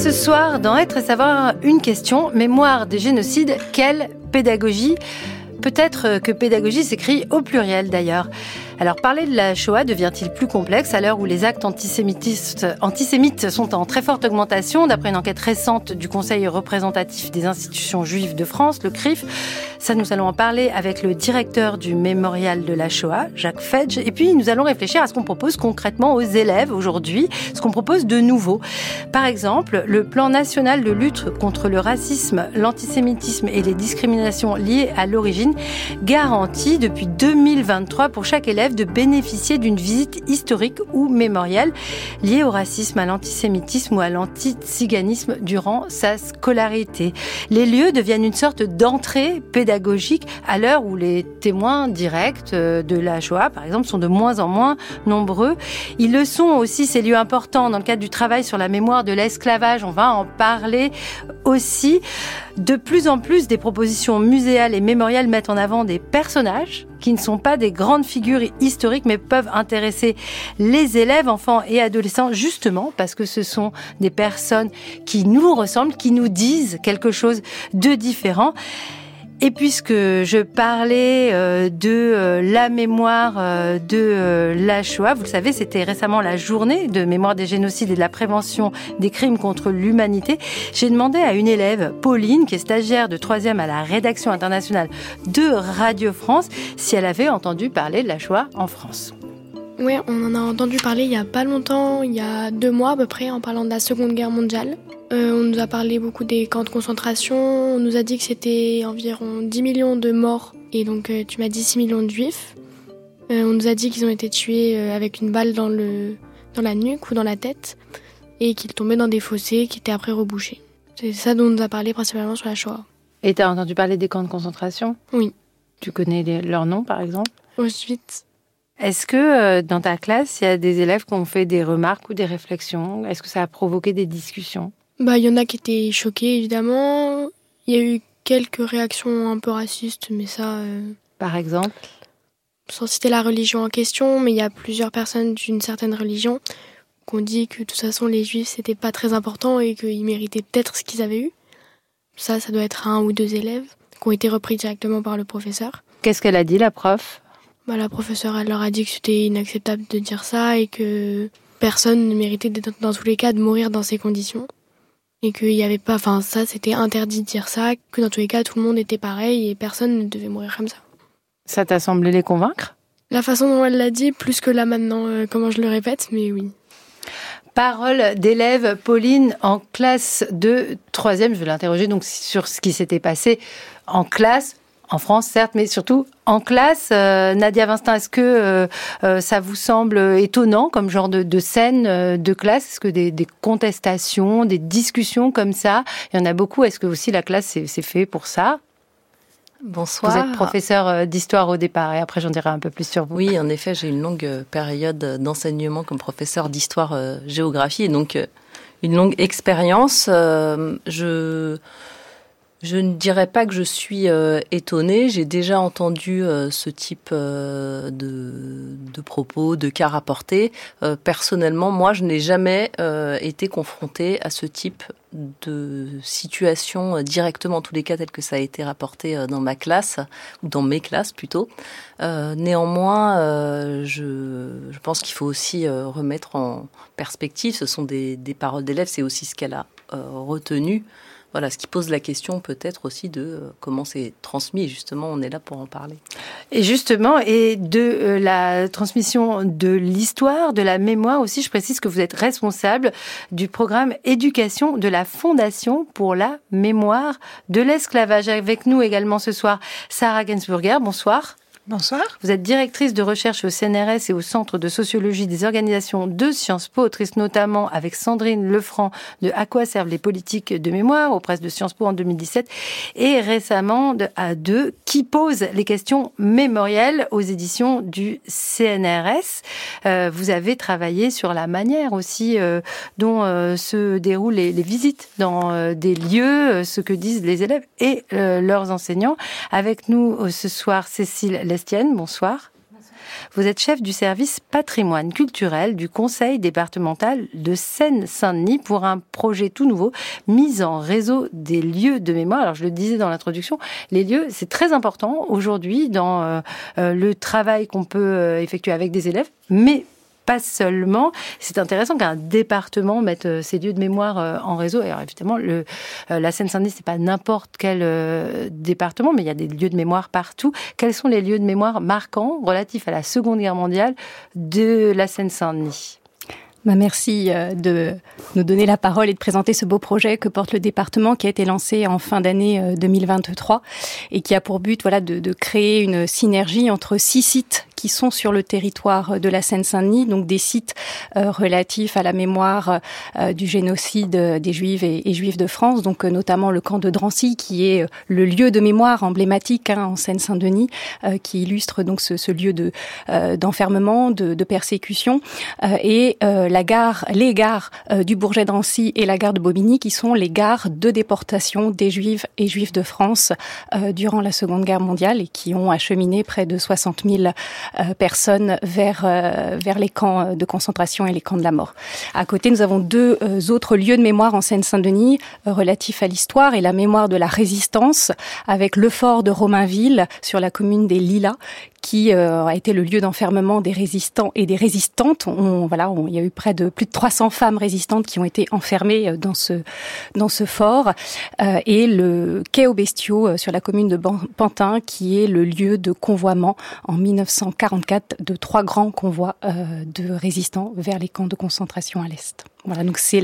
ce soir, dans Être et Savoir, une question, mémoire des génocides, quelle pédagogie? Peut-être que pédagogie s'écrit au pluriel d'ailleurs. Alors parler de la Shoah devient-il plus complexe à l'heure où les actes antisémitistes, antisémites sont en très forte augmentation? D'après une enquête récente du Conseil représentatif des institutions juives de France, le CRIF, ça nous allons en parler avec le directeur du mémorial de la Shoah, Jacques Fedge, et puis nous allons réfléchir à ce qu'on propose concrètement aux élèves aujourd'hui, ce qu'on propose de nouveau. Par exemple, le plan national de lutte contre le racisme, l'antisémitisme et les discriminations liées à l'origine garantit depuis 2023 pour chaque élève de bénéficier d'une visite historique ou mémorielle liée au racisme, à l'antisémitisme ou à l'antiziganisme durant sa scolarité. Les lieux deviennent une sorte d'entrée pédagogique à l'heure où les témoins directs euh, de la Shoah, par exemple, sont de moins en moins nombreux. Ils le sont aussi, ces lieux importants, dans le cadre du travail sur la mémoire de l'esclavage. On va en parler aussi. De plus en plus, des propositions muséales et mémoriales mettent en avant des personnages qui ne sont pas des grandes figures historiques, mais peuvent intéresser les élèves, enfants et adolescents, justement parce que ce sont des personnes qui nous ressemblent, qui nous disent quelque chose de différent. Et puisque je parlais euh, de euh, la mémoire euh, de la Shoah, vous le savez, c'était récemment la journée de mémoire des génocides et de la prévention des crimes contre l'humanité. J'ai demandé à une élève, Pauline, qui est stagiaire de troisième à la rédaction internationale de Radio France, si elle avait entendu parler de la Shoah en France. Oui, on en a entendu parler il y a pas longtemps, il y a deux mois à peu près, en parlant de la Seconde Guerre mondiale. Euh, on nous a parlé beaucoup des camps de concentration. On nous a dit que c'était environ 10 millions de morts. Et donc, euh, tu m'as dit 6 millions de juifs. Euh, on nous a dit qu'ils ont été tués avec une balle dans, le, dans la nuque ou dans la tête. Et qu'ils tombaient dans des fossés qui étaient après rebouchés. C'est ça dont on nous a parlé principalement sur la Shoah. Et tu as entendu parler des camps de concentration? Oui. Tu connais leurs noms, par exemple? Auschwitz. Est-ce que dans ta classe, il y a des élèves qui ont fait des remarques ou des réflexions? Est-ce que ça a provoqué des discussions? Bah, il y en a qui étaient choqués, évidemment. Il y a eu quelques réactions un peu racistes, mais ça. Euh, Par exemple? Sans citer la religion en question, mais il y a plusieurs personnes d'une certaine religion qui ont dit que de toute façon les juifs c'était pas très important et qu'ils méritaient peut-être ce qu'ils avaient eu. Ça, ça doit être un ou deux élèves qui ont été repris directement par le professeur. Qu'est-ce qu'elle a dit, la prof? Bah, La professeure, elle leur a dit que c'était inacceptable de dire ça et que personne ne méritait, dans tous les cas, de mourir dans ces conditions et qu'il n'y avait pas, enfin ça c'était interdit de dire ça, que dans tous les cas tout le monde était pareil et personne ne devait mourir comme ça. Ça t'a semblé les convaincre? La façon dont elle l'a dit, plus que là maintenant, euh, comment je le répète, mais oui. Parole d'élève Pauline en classe de troisième. Je vais l'interroger donc sur ce qui s'était passé en classe en France, certes, mais surtout en classe. Euh, Nadia Vinstin, est-ce que euh, euh, ça vous semble étonnant comme genre de, scène de classe? Est-ce que des, contestations, des discussions comme ça, il y en a beaucoup? Est-ce que aussi la classe, c'est fait pour ça? Bonsoir. Vous êtes professeur d'histoire au départ et après j'en dirai un peu plus sur vous. Oui, en effet, j'ai une longue période d'enseignement comme professeur d'histoire-géographie et donc une longue expérience. je je ne dirais pas que je suis euh, étonnée. J'ai déjà entendu euh, ce type euh, de, de, propos, de cas rapportés. personnellement, moi, je n'ai jamais été confrontée à ce type de situation directement, en tous les cas tels que ça a été rapporté dans ma classe, ou dans mes classes plutôt. néanmoins, je, je, pense qu'il faut aussi remettre en perspective, ce sont des, des paroles d'élèves, c'est aussi ce qu'elle a retenu voilà, ce qui pose la question peut-être aussi de euh, comment c'est transmis. Justement, on est là pour en parler. Et justement, et de euh, la transmission de l'histoire, de la mémoire aussi, je précise que vous êtes responsable du programme éducation de la Fondation pour la mémoire de l'esclavage. Avec nous également ce soir, Sarah Gensburger. Bonsoir. Bonsoir. Vous êtes directrice de recherche au CNRS et au Centre de sociologie des organisations de Sciences Po, autrice notamment avec Sandrine Lefranc de À quoi servent les politiques de mémoire aux presses de Sciences Po en 2017 et récemment de A2 qui pose les questions mémorielles aux éditions du CNRS. Euh, vous avez travaillé sur la manière aussi euh, dont euh, se déroulent les, visites dans des lieux, ce que disent les élèves et leurs enseignants. Avec nous ce soir, Cécile bonsoir. Vous êtes chef du service patrimoine culturel du Conseil départemental de Seine-Saint-Denis pour un projet tout nouveau, mise en réseau des lieux de mémoire. Alors je le disais dans l'introduction, les lieux, c'est très important aujourd'hui dans euh, euh, le travail qu'on peut euh, effectuer avec des élèves, mais pas seulement. C'est intéressant qu'un département mette euh, ses lieux de mémoire euh, en réseau. Alors évidemment, euh, la Seine-Saint-Denis, c'est pas n'importe quel département, mais il y a des lieux de mémoire partout. Quels sont les lieux de mémoire marquants relatifs à la Seconde Guerre mondiale de la Seine-Saint-Denis? Bah, merci de nous donner la parole et de présenter ce beau projet que porte le département qui a été lancé en fin d'année 2023 et qui a pour but voilà, de créer une synergie entre six sites qui sont sur le territoire de la Seine-Saint-Denis, donc des sites euh, relatifs à la mémoire euh, du génocide des Juifs et, Juifs de France, donc euh, notamment le camp de Drancy, qui est le lieu de mémoire emblématique hein, en Seine-Saint-Denis, qui illustre donc ce, ce lieu de d'enfermement, de, de, persécution, et la gare, les gares du Bourget-Drancy et la gare de Bobigny, qui sont les gares de déportation des Juifs et Juifs de France durant la Seconde Guerre mondiale et qui ont acheminé près de 60 000 euh, personnes vers euh, vers les camps de concentration et les camps de la mort. À côté, nous avons deux euh, autres lieux de mémoire en Seine-Saint-Denis relatifs à l'histoire et la mémoire de la résistance, avec le fort de Romainville sur la commune des Lilas, qui euh, a été le lieu d'enfermement des résistants et des résistantes. On, voilà, il y a eu près de plus de 300 femmes résistantes qui ont été enfermées euh, dans ce dans ce fort euh, et le quai aux bestiaux sur la commune de Pantin qui est le lieu de convoiement en 1944 de trois grands convois de résistants vers les camps de concentration à l'est. Voilà, donc c'est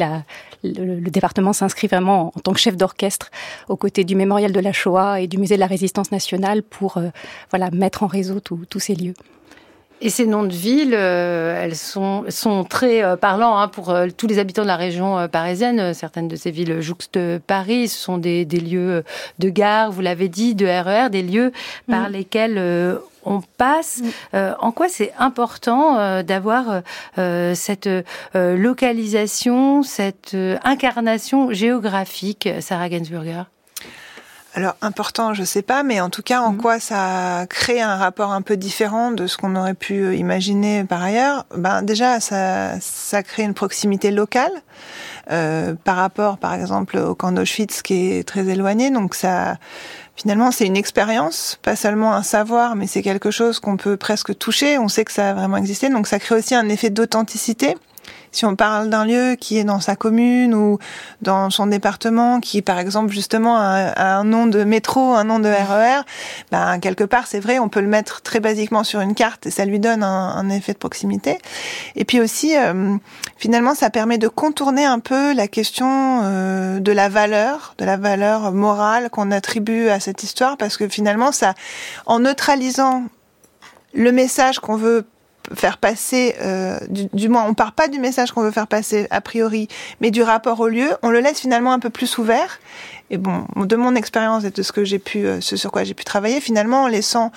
le, département s'inscrit vraiment en, tant que chef d'orchestre aux côtés du mémorial de la Shoah et du musée de la résistance nationale pour euh, voilà mettre en réseau tous ces lieux. Et ces noms de villes, euh, elles sont, sont très euh, parlants hein, pour euh, tous les habitants de la région euh, parisienne. Certaines de ces villes jouxtent Paris. Ce sont des, des lieux de gare, vous l'avez dit, de RER, des lieux par mmh. lesquels on passe. Mmh. en quoi c'est important d'avoir cette localisation, cette incarnation géographique, Sarah Gainsburger alors important, je sais pas, mais en tout cas, en mmh. quoi ça crée un rapport un peu différent de ce qu'on aurait pu euh, imaginer par ailleurs? Ben déjà, ça, ça crée une proximité locale euh, par rapport, par exemple, au camp d'Auschwitz qui est très éloigné. Donc ça, finalement, c'est une expérience, pas seulement un savoir, mais c'est quelque chose qu'on peut presque toucher. On sait que ça a vraiment existé, donc ça crée aussi un effet d'authenticité si on parle d'un lieu qui est dans sa commune ou dans son département, qui par exemple justement a, un nom de métro, un nom de RER, e ben quelque part c'est vrai, on peut le mettre très basiquement sur une carte et ça lui donne un, effet de proximité. Et puis aussi, euh, finalement, ça permet de contourner un peu la question euh, de la valeur, de la valeur morale qu'on attribue à cette histoire, parce que finalement, ça, en neutralisant le message qu'on veut faire passer, euh, du, du, moins on part pas du message qu'on veut faire passer a priori, mais du rapport au lieu, on le laisse finalement un peu plus ouvert. Et bon, de mon expérience et de ce que j'ai pu, euh, ce sur quoi j'ai pu travailler, finalement, en laissant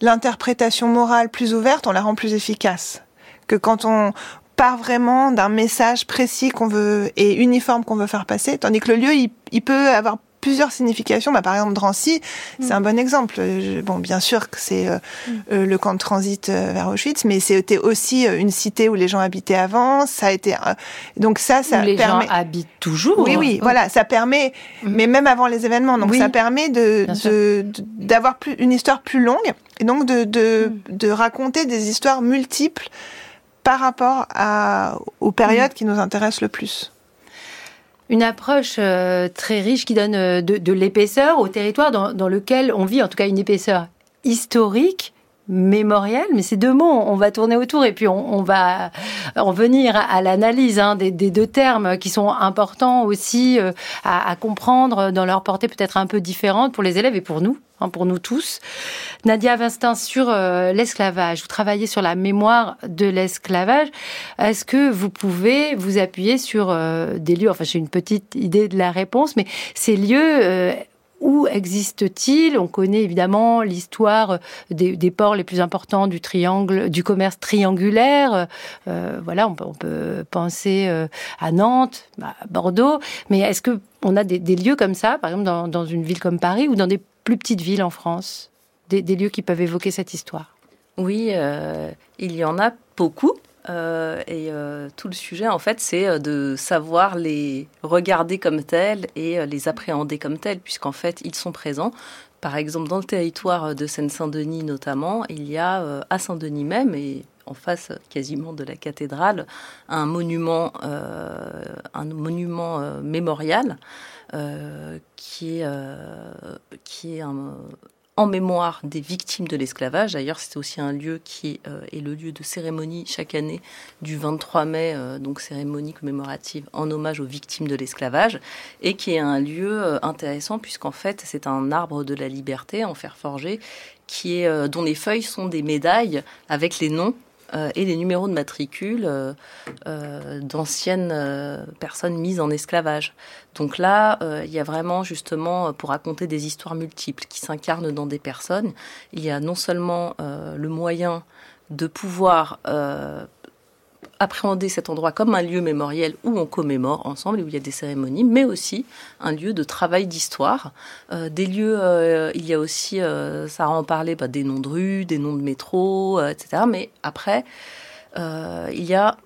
l'interprétation morale plus ouverte, on la rend plus efficace. Que quand on part vraiment d'un message précis qu'on veut et uniforme qu'on veut faire passer, tandis que le lieu, il, il peut avoir plusieurs significations. Bah, par exemple, Drancy, mm. c'est un bon exemple. bon, bien sûr que c'est euh, mm. euh, le camp de transit euh, vers Auschwitz, mais c'était aussi une cité où les gens habitaient avant. Ça a été donc ça, ça où les permet. gens habitent toujours. Oui, oui, oh. voilà, ça permet, mm. mais même avant les événements. Donc oui. ça permet de d'avoir plus une histoire plus longue et donc de de, de raconter des histoires multiples par rapport à, aux périodes qui nous intéressent le plus une approche euh, très riche qui donne euh, de, l'épaisseur au territoire dans, lequel on vit, en tout cas une épaisseur historique, mémorielle, mais ces deux mots, on va tourner autour et puis on, va en venir à, l'analyse hein, des, deux termes qui sont importants aussi euh, à, comprendre dans leur portée peut-être un peu différente pour les élèves et pour nous hein, pour nous tous. Nadia Vinstin, sur euh, l'esclavage, vous travaillez sur la mémoire de l'esclavage. Est-ce que vous pouvez vous appuyer sur euh, des lieux, enfin j'ai une petite idée de la réponse, mais ces lieux, euh, où existe-t-il On connaît évidemment l'histoire des, ports les plus importants du triangle, du commerce triangulaire. Voilà, on peut, penser à Nantes, à Bordeaux. Mais est-ce que on a des, des, lieux comme ça, par exemple dans, dans, une ville comme Paris ou dans des plus petites villes en France, des, lieux qui peuvent évoquer cette histoire Oui, il y en a beaucoup. et tout le sujet, en fait, c'est de savoir les regarder comme tels et les appréhender comme tels, puisqu'en fait, ils sont présents. Par exemple, dans le territoire de Seine-Saint-Denis notamment, il y a à Saint-Denis même, et en face quasiment de la cathédrale, un monument, euh, un monument euh, mémorial euh, qui est, qui est en mémoire des victimes de l'esclavage. D'ailleurs, c'est aussi un lieu qui est le lieu de cérémonie chaque année du 23 mai, donc cérémonie commémorative en hommage aux victimes de l'esclavage, et qui est un lieu intéressant puisqu'en fait c'est un arbre de la liberté en fer forgé dont les feuilles sont des médailles avec les noms euh, et les numéros de matricule euh, euh, d'anciennes personnes mises en esclavage. Donc là, il y a vraiment justement pour raconter des histoires multiples qui s'incarnent dans des personnes, il y a non seulement le moyen de pouvoir appréhender cet endroit comme un lieu mémoriel où on commémore ensemble et où il y a des cérémonies, mais aussi un lieu de travail d'histoire. Euh, des lieux, euh, il y a aussi, euh, ça en parlé, bah, des noms de rues, des noms de métro, etc. Mais après, il y a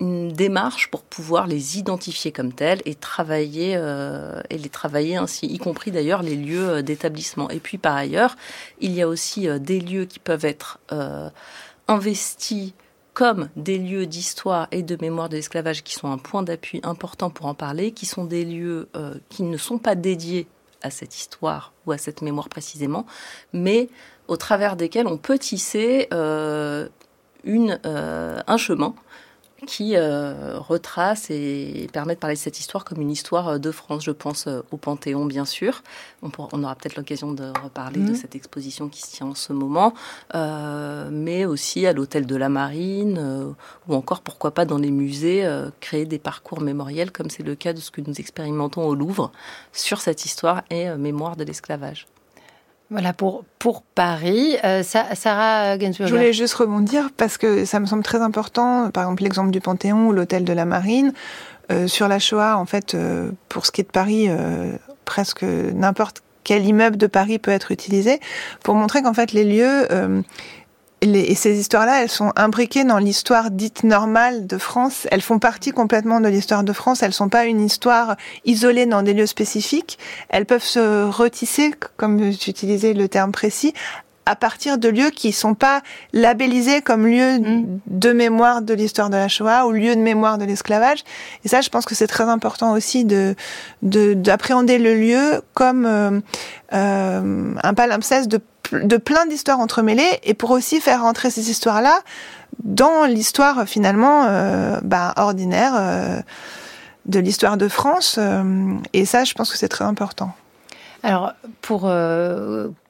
une démarche pour pouvoir les identifier comme tels et travailler et les travailler ainsi, y compris d'ailleurs les lieux d'établissement. Et puis par ailleurs, il y a aussi des lieux qui peuvent être investis comme des lieux d'histoire et de mémoire de l'esclavage qui sont un point d'appui important pour en parler, qui sont des lieux euh, qui ne sont pas dédiés à cette histoire ou à cette mémoire précisément, mais au travers desquels on peut tisser euh, euh, un chemin qui euh, retrace et permet de parler de cette histoire comme une histoire euh, de France. Je pense euh, au Panthéon, bien sûr. On, on aura peut-être l'occasion de reparler de mhm. cette exposition qui se tient en ce moment, mais aussi à l'Hôtel de la Marine, ou encore, pourquoi pas, dans les musées, créer des parcours mémoriels, comme c'est le cas de ce que nous expérimentons au Louvre, sur cette histoire et mémoire de l'esclavage. Voilà pour, pour Paris. Euh, Sarah Gainsbourg. Je voulais juste rebondir parce que ça me semble très important. Par exemple, l'exemple du Panthéon ou l'hôtel de la Marine. Euh, sur la Shoah, en fait, euh, pour ce qui est de Paris, presque n'importe quel immeuble de Paris peut être utilisé pour montrer qu'en fait les lieux et ces histoires-là, elles sont imbriquées dans l'histoire dite normale de France. Elles font partie complètement de l'histoire de France. Elles sont pas une histoire isolée dans des lieux spécifiques. Elles peuvent se retisser, comme j'utilisais le terme précis, à partir de lieux qui sont pas labellisés comme lieux mm. de mémoire de l'histoire de la Shoah ou lieu de mémoire de l'esclavage. Et ça, je pense que c'est très important aussi de d'appréhender le lieu comme euh, euh, un palimpseste de de plein d'histoires entremêlées et pour aussi faire rentrer ces histoires-là dans l'histoire finalement euh, bah, ordinaire euh, de l'histoire de France. Euh, et ça, je pense que c'est très important. Alors, pour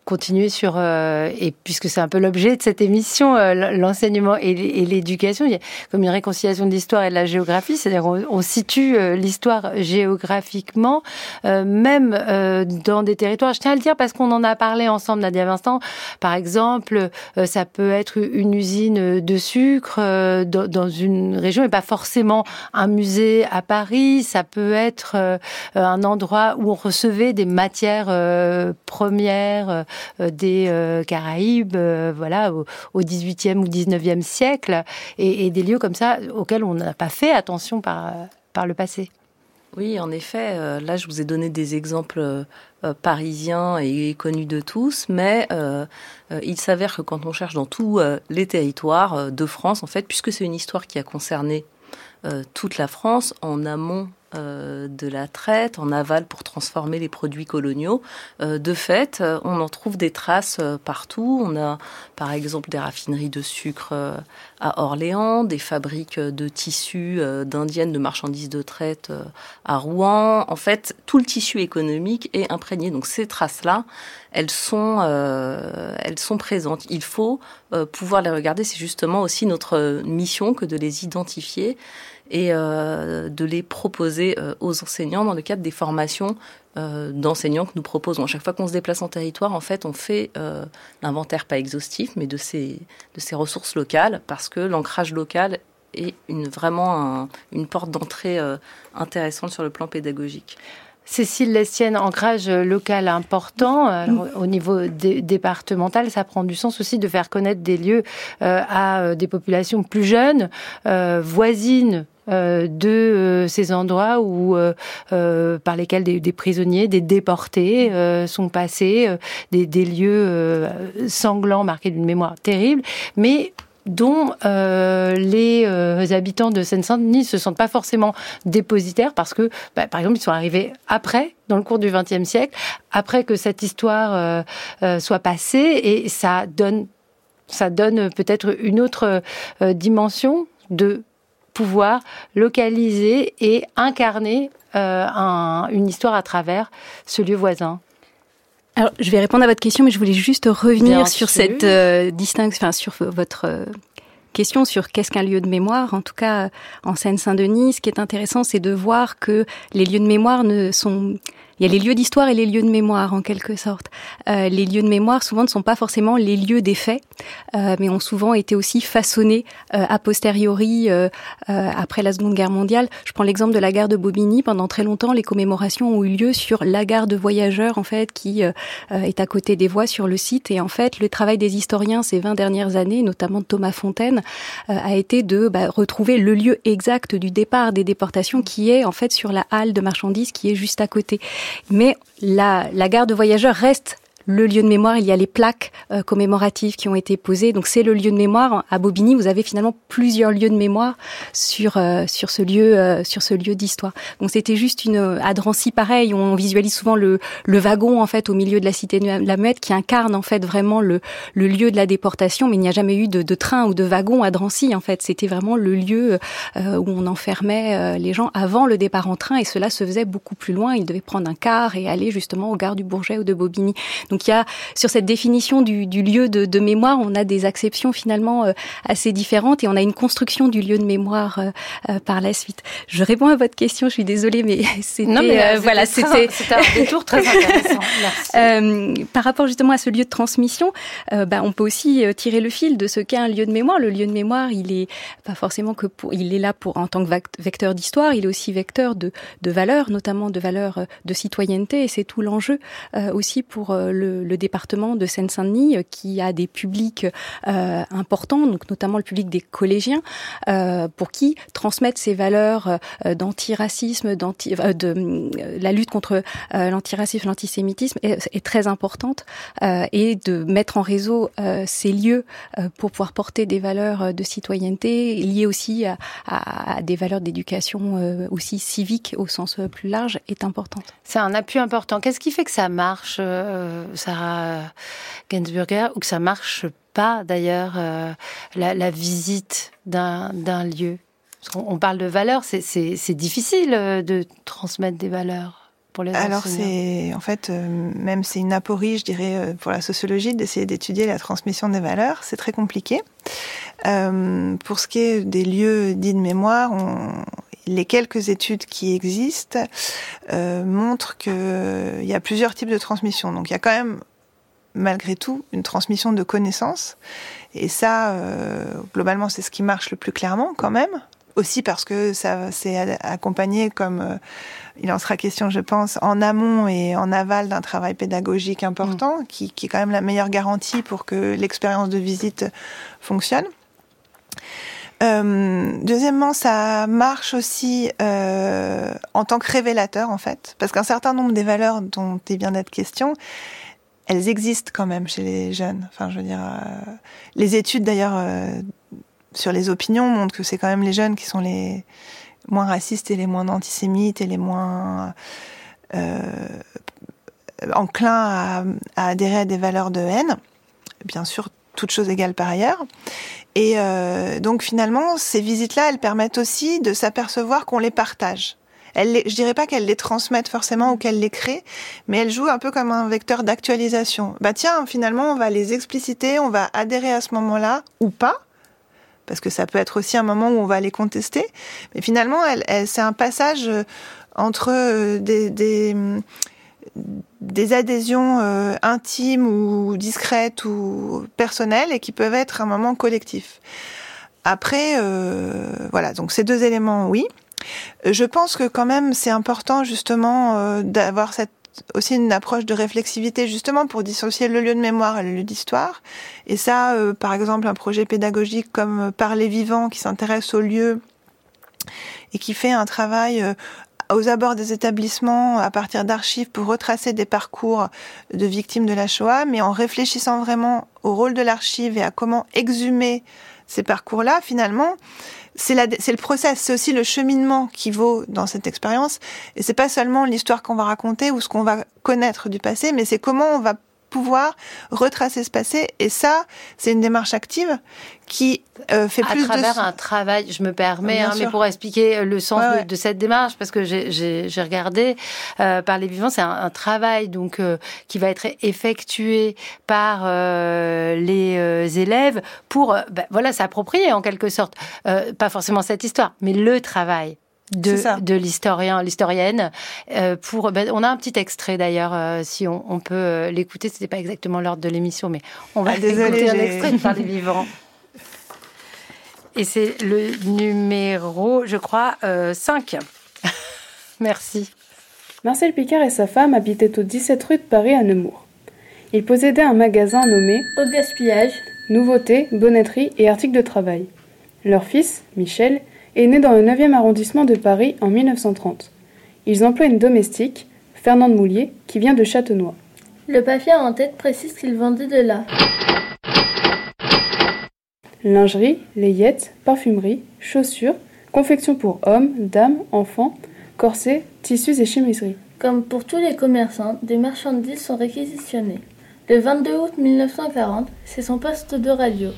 continuer sur, euh, et puisque c'est un peu l'objet de cette émission, euh, l'enseignement et l'éducation, il y a comme une réconciliation de l'histoire et de la géographie, c'est-à-dire on, situe euh, l'histoire géographiquement, même dans des territoires. Je tiens à le dire parce qu'on en a parlé ensemble, Nadia Vincent. Par exemple, ça peut être une usine de sucre dans, dans, une région et pas forcément un musée à Paris. Ça peut être un endroit où on recevait des matières premières euh, des euh, Caraïbes, euh, voilà, au, 18e ou 19e siècle, et, des lieux comme ça auxquels on n'a pas fait attention par, par le passé. Oui, en effet, là je vous ai donné des exemples parisiens et connus de tous, mais il s'avère que quand on cherche dans tous les territoires de France, en fait, puisque c'est une histoire qui a concerné toute la France, en amont euh, de la traite en aval pour transformer les produits coloniaux. Euh, de fait, euh, on en trouve des traces partout. On a par exemple des raffineries de sucre à Orléans, des fabriques de tissus d'indiennes de marchandises de traite à Rouen. En fait, tout le tissu économique est imprégné. Donc ces traces-là, elles sont, elles sont présentes. Il faut pouvoir les regarder. C'est justement aussi notre mission que de les identifier et euh, de les proposer euh, aux enseignants dans le cadre des formations euh, d'enseignants que nous proposons. Chaque fois qu'on se déplace en territoire, en fait, on fait l'inventaire pas exhaustif, mais de ces, de ces ressources locales, parce que l'ancrage local est une, vraiment une porte d'entrée intéressante sur le plan pédagogique. Cécile Lestienne, ancrage local important. au niveau départemental, ça prend du sens aussi de faire connaître des lieux à des populations plus jeunes, voisines de euh, ces endroits où euh, par lesquels des, prisonniers, des déportés sont passés, des, des, lieux sanglants marqués d'une mémoire terrible, mais dont les habitants de Seine-Saint-Denis ne se sentent pas forcément dépositaires parce que, bah, par exemple, ils sont arrivés après, dans le cours du XXe siècle, après que cette histoire soit passée, et ça donne, ça donne peut-être une autre dimension de pouvoir localiser et incarner euh, une histoire à travers ce lieu voisin alors, je vais répondre à votre question, mais je voulais juste revenir sur cette euh, distinction, enfin, sur votre euh, question sur qu'est-ce qu'un lieu de mémoire. En tout cas, en Seine-Saint-Denis, ce qui est intéressant, c'est de voir que les lieux de mémoire ne sont il y a les lieux d'histoire et les lieux de mémoire en quelque sorte. Euh, les lieux de mémoire souvent ne sont pas forcément les lieux des faits, euh, mais ont souvent été aussi façonnés euh, a posteriori euh, euh, après la Seconde Guerre mondiale. Je prends l'exemple de la gare de Bobigny. Pendant très longtemps, les commémorations ont eu lieu sur la gare de voyageurs en fait qui est à côté des voies sur le site. Et en fait, le travail des historiens ces 20 dernières années, notamment de Thomas Fontaine, a été de bah, retrouver le lieu exact du départ des déportations qui est en fait sur la halle de marchandises qui est juste à côté. Mais la, la gare de voyageurs reste le lieu de mémoire, il y a les plaques euh, commémoratives qui ont été posées. Donc c'est le lieu de mémoire. À Bobigny, vous avez finalement plusieurs lieux de mémoire sur euh, sur ce lieu euh, sur ce lieu d'histoire. Donc c'était juste une à Drancy pareil. On visualise souvent le le wagon en fait au milieu de la cité de la Muette qui incarne en fait vraiment le le lieu de la déportation. Mais il n'y a jamais eu de, de train ou de wagon à Drancy en fait. C'était vraiment le lieu où on enfermait les gens avant le départ en train et cela se faisait beaucoup plus loin. Ils devaient prendre un car et aller justement au gare du Bourget ou de Bobigny. Il y a sur cette définition du, lieu de, mémoire, on a des acceptions finalement euh, assez différentes et on a une construction du lieu de mémoire euh, euh, par la suite. Je réponds à votre question, je suis désolée, mais c'était voilà, c'était un détour très intéressant. Merci. par rapport justement à ce lieu de transmission, bah, on peut aussi tirer le fil de ce qu'est un lieu de mémoire. Le lieu de mémoire, il est pas forcément que pour, il est là pour en tant que vecteur d'histoire, il est aussi vecteur de, de valeurs, notamment de valeurs de citoyenneté, et c'est tout l'enjeu aussi pour le, le département de Seine-Saint-Denis euh, qui a des publics euh, importants, donc notamment le public des collégiens, euh, pour qui transmettre ces valeurs d'antiracisme, d'anti, de la lutte contre l'antiracisme, l'antisémitisme est, très importante et de mettre en réseau ces lieux pour pouvoir porter des valeurs de citoyenneté liées aussi à des valeurs d'éducation aussi civique au sens plus large est importante. C'est un appui important. Qu'est-ce qui fait que ça marche, Sarah Gainsburger, ou que ça marche pas d'ailleurs, euh, la, visite d'un lieu on, parle de valeurs, c'est difficile euh, de transmettre des valeurs. Pour les Alors c'est en fait euh, même c'est une aporie, je dirais, pour la sociologie d'essayer d'étudier la transmission des valeurs. C'est très compliqué. pour ce qui est des lieux dits de mémoire, on, les quelques études qui existent montrent qu'il y a plusieurs types de transmission. Donc il y a quand même malgré tout une transmission de connaissances. Et ça, euh, globalement, c'est ce qui marche le plus clairement quand même. Aussi parce que ça c'est accompagné, comme euh, il en sera question, je pense, en amont et en aval d'un travail pédagogique important, mm. qui, qui, est quand même la meilleure garantie pour que l'expérience de visite fonctionne. Euh, deuxièmement, ça marche aussi euh, en tant que révélateur, en fait, parce qu'un certain nombre des valeurs dont il vient d'être question, elles existent quand même chez les jeunes. Enfin, je veux dire, euh, les études d'ailleurs euh, sur les opinions montrent que c'est quand même les jeunes qui sont les moins racistes et les moins antisémites et les moins euh, enclins à, adhérer à des valeurs de haine. Bien sûr, toutes choses égales par ailleurs. Et donc finalement, ces visites-là, elles permettent aussi de s'apercevoir qu'on les partage elle je dirais pas qu'elle les transmette forcément ou qu'elle les crée, mais elle joue un peu comme un vecteur d'actualisation. Bah tiens, finalement, on va les expliciter, on va adhérer à ce moment-là ou pas, parce que ça peut être aussi un moment où on va les contester. Mais finalement, elle, c'est un passage euh, entre euh, des, des, des adhésions euh, intimes ou discrètes ou personnelles et qui peuvent être un moment collectif. Après, voilà, donc ces deux éléments, oui. Je pense que quand même c'est important justement d'avoir cette aussi une approche de réflexivité justement pour dissocier le lieu de mémoire et le lieu d'histoire. Et ça, euh, par exemple, un projet pédagogique comme Parler vivant qui s'intéresse au lieu et qui fait un travail euh, aux abords des établissements à partir d'archives pour retracer des parcours de victimes de la Shoah, mais en réfléchissant vraiment au rôle de l'archive et à comment exhumer ces parcours-là, finalement, c'est le process, c'est aussi le cheminement qui vaut dans cette expérience. Et c'est pas seulement l'histoire qu'on va raconter ou ce qu'on va connaître du passé, mais c'est comment on va pouvoir retracer ce passé. Et ça, c'est une démarche active qui euh, fait plus à travers un travail. Je me permets, hein, mais pour expliquer le sens de, cette démarche, parce que j'ai regardé euh, par les vivants, c'est un, travail donc euh, qui va être effectué par euh, les élèves pour, ben, voilà, s'approprier en quelque sorte, pas forcément cette histoire, mais le travail de, de l'historien, l'historienne. Euh, pour, ben, on a un petit extrait d'ailleurs, euh, si on, on peut euh, l'écouter. C'était pas exactement l'ordre de l'émission, mais on va ah, écouter un extrait de Par les vivants. Et c'est le numéro, je crois, 5. Merci. Marcel Picard et sa femme habitaient au 17 rue de Paris à Nemours. Ils possédaient un magasin nommé Au gaspillage, nouveautés, bonnetterie et articles de travail. Leur fils, Michel, est né dans le 9e arrondissement de Paris en 1930. Ils emploient une domestique, Fernande Moulier, qui vient de Châtenois. Le papier en tête précise qu'il vendait de là. Lingerie, layettes, parfumerie, chaussures, confection pour hommes, dames, enfants, corsets, tissus et chemiseries. Comme pour tous les commerçants, des marchandises sont réquisitionnées. Le 22 août 1940, c'est son poste de radio.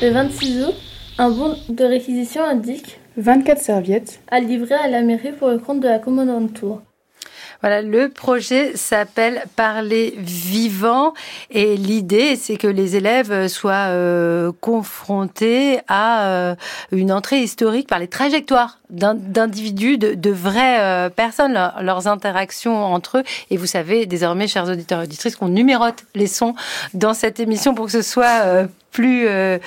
Le 26 août, un bon de réquisition indique 24 serviettes à livrer à la mairie pour le compte de la commandante Tour. Voilà, le projet s'appelle Parler vivant et l'idée c'est que les élèves soient euh, confrontés à euh, une entrée historique par les trajectoires d'individus, de, de, vraies euh, personnes, leurs interactions entre eux. Et vous savez désormais, chers auditeurs et auditrices, qu'on numérote les sons dans cette émission pour que ce soit plus euh,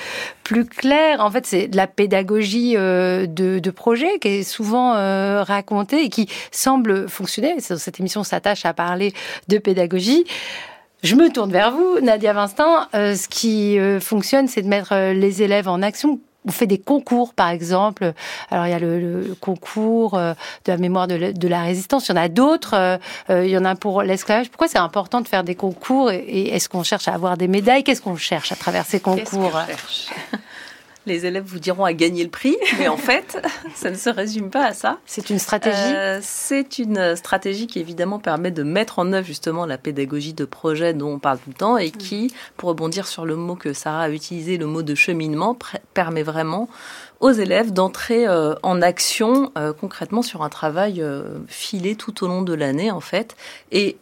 plus clair. En fait, c'est de la pédagogie euh, de, de, projet qui est souvent euh, racontée et qui semble fonctionner. Cette émission s'attache à parler de pédagogie. Je me tourne vers vous, Nadia Vincent. ce qui fonctionne, c'est de mettre les élèves en action on fait des concours, par exemple. Alors, il y a le, concours euh, de la mémoire de, la résistance. Il y en a d'autres. Euh, euh, il y en a pour l'esclavage. Pourquoi c'est important de faire des concours Et, est-ce qu'on cherche à avoir des médailles? Qu'est-ce qu'on cherche à travers ces concours? Les élèves vous diront à gagner le prix, mais en fait, ça ne se résume pas à ça. C'est une stratégie? Euh, C'est une stratégie qui évidemment permet de mettre en œuvre justement la pédagogie de projet dont on parle tout le temps et qui, pour rebondir sur le mot que Sarah a utilisé, le mot de cheminement, permet vraiment aux élèves d'entrer euh, en action euh, concrètement sur un travail filé tout au long de l'année en fait. Et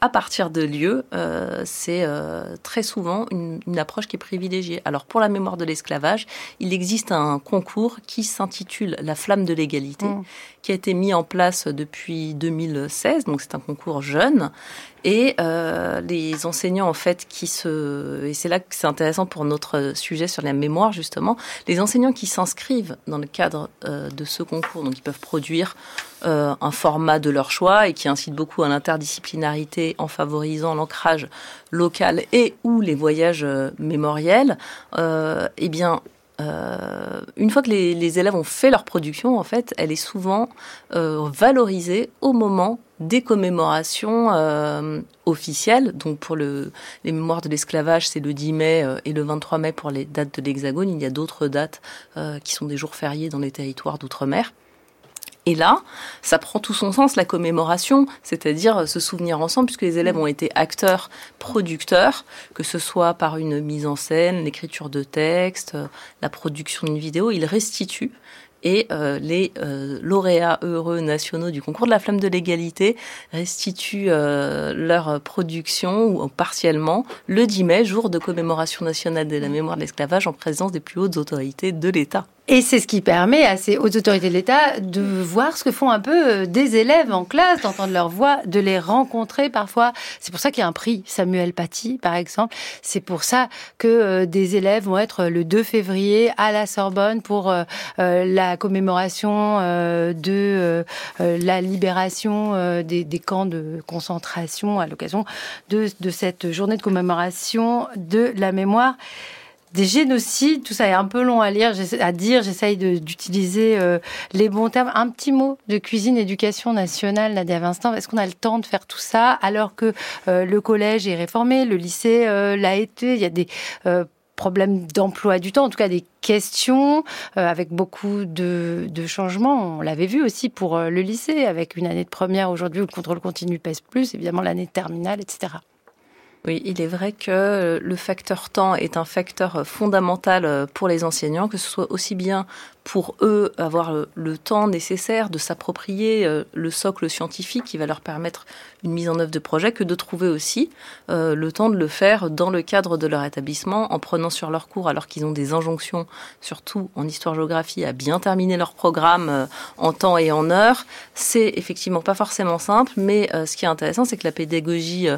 à partir de lieux, euh, c'est euh, très souvent une, approche qui est privilégiée. Alors pour la mémoire de l'esclavage, il existe un concours qui s'intitule La flamme de l'égalité, mmh. Qui a été mis en place depuis 2016, donc c'est un concours jeune. Et euh, les enseignants, en fait, qui se... Et c'est là que c'est intéressant pour notre sujet sur la mémoire, justement. Les enseignants qui s'inscrivent dans le cadre euh, de ce concours, donc ils peuvent produire euh, un format de leur choix et qui incite beaucoup à l'interdisciplinarité en favorisant l'ancrage local et ou les voyages mémoriels, eh bien, euh, une fois que les, élèves ont fait leur production, en fait, elle est souvent euh, valorisée au moment des commémorations euh, officielles. Donc pour le, les mémoires de l'esclavage, c'est le 10 mai et le 23 mai pour les dates de l'Hexagone. Il y a d'autres dates qui sont des jours fériés dans les territoires d'outre-mer. Et là, ça prend tout son sens, la commémoration, c'est-à-dire se souvenir ensemble, puisque les élèves ont été acteurs, producteurs, que ce soit par une mise en scène, l'écriture de textes, la production d'une vidéo, ils restituent. Et euh, les euh, lauréats heureux nationaux du concours de la flamme de l'égalité restituent euh, leur production ou partiellement le 10 mai, jour de commémoration nationale de la mémoire de l'esclavage en présence des plus hautes autorités de l'État. Et c'est ce qui permet à ces hautes autorités de l'État de voir ce que font un peu euh, des élèves en classe, d'entendre leur voix, de les rencontrer parfois. C'est pour ça qu'il y a un prix Samuel Paty, par exemple. C'est pour ça que euh, des élèves vont être le 2 février à la Sorbonne pour euh, la commémoration de la libération des, camps de concentration à l'occasion de cette journée de commémoration de la mémoire des génocides, tout ça est un peu long à lire, à dire. J'essaye d'utiliser euh, les bons termes. Un petit mot de cuisine, éducation nationale, Nadia Vincent. Est-ce qu'on a le temps de faire tout ça alors que euh, le collège est réformé, le lycée euh, l'a été Il y a des problèmes d'emploi du temps, en tout cas des questions avec beaucoup de, changements. On l'avait vu aussi pour le lycée, avec une année de première aujourd'hui où le contrôle continu pèse plus, évidemment l'année terminale, etc. Oui, il est vrai que le facteur temps est un facteur fondamental pour les enseignants, que ce soit aussi bien pour eux avoir le temps nécessaire de s'approprier euh, le socle scientifique qui va leur permettre une mise en œuvre de projet que de trouver aussi euh, le temps de le faire dans le cadre de leur établissement en prenant sur leur cours alors qu'ils ont des injonctions, surtout en histoire-géographie, à bien terminer leur programme euh, en temps et en heure. C'est effectivement pas forcément simple, mais ce qui est intéressant, c'est que la pédagogie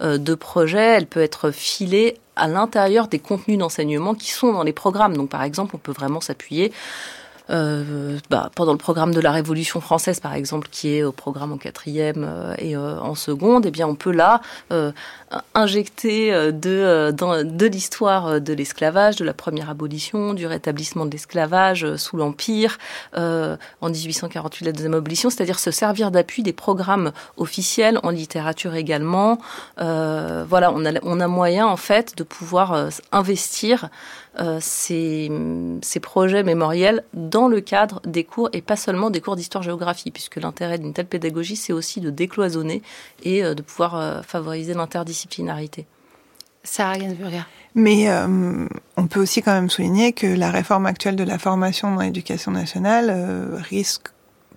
de projet, elle peut être filée à l'intérieur des contenus d'enseignement qui sont dans les programmes. Donc par exemple, on peut vraiment s'appuyer euh, bah, pendant le programme de la Révolution française, par exemple, qui est au programme en quatrième euh, et euh, en seconde, eh bien, on peut là injecter de, de l'histoire de l'esclavage, de la première abolition, du rétablissement de l'esclavage sous l'Empire, en 1848 la deuxième abolition, c'est-à-dire se servir d'appui des programmes officiels en littérature également. voilà, on a, on a moyen en fait de pouvoir investir ces, ces, projets mémoriels dans le cadre des cours et pas seulement des cours d'histoire-géographie, puisque l'intérêt d'une telle pédagogie, c'est aussi de décloisonner et euh, de pouvoir euh, favoriser l'interdisciplinarité. Sarah Gainsburger. Mais on peut aussi quand même souligner que la réforme actuelle de la formation dans l'éducation nationale risque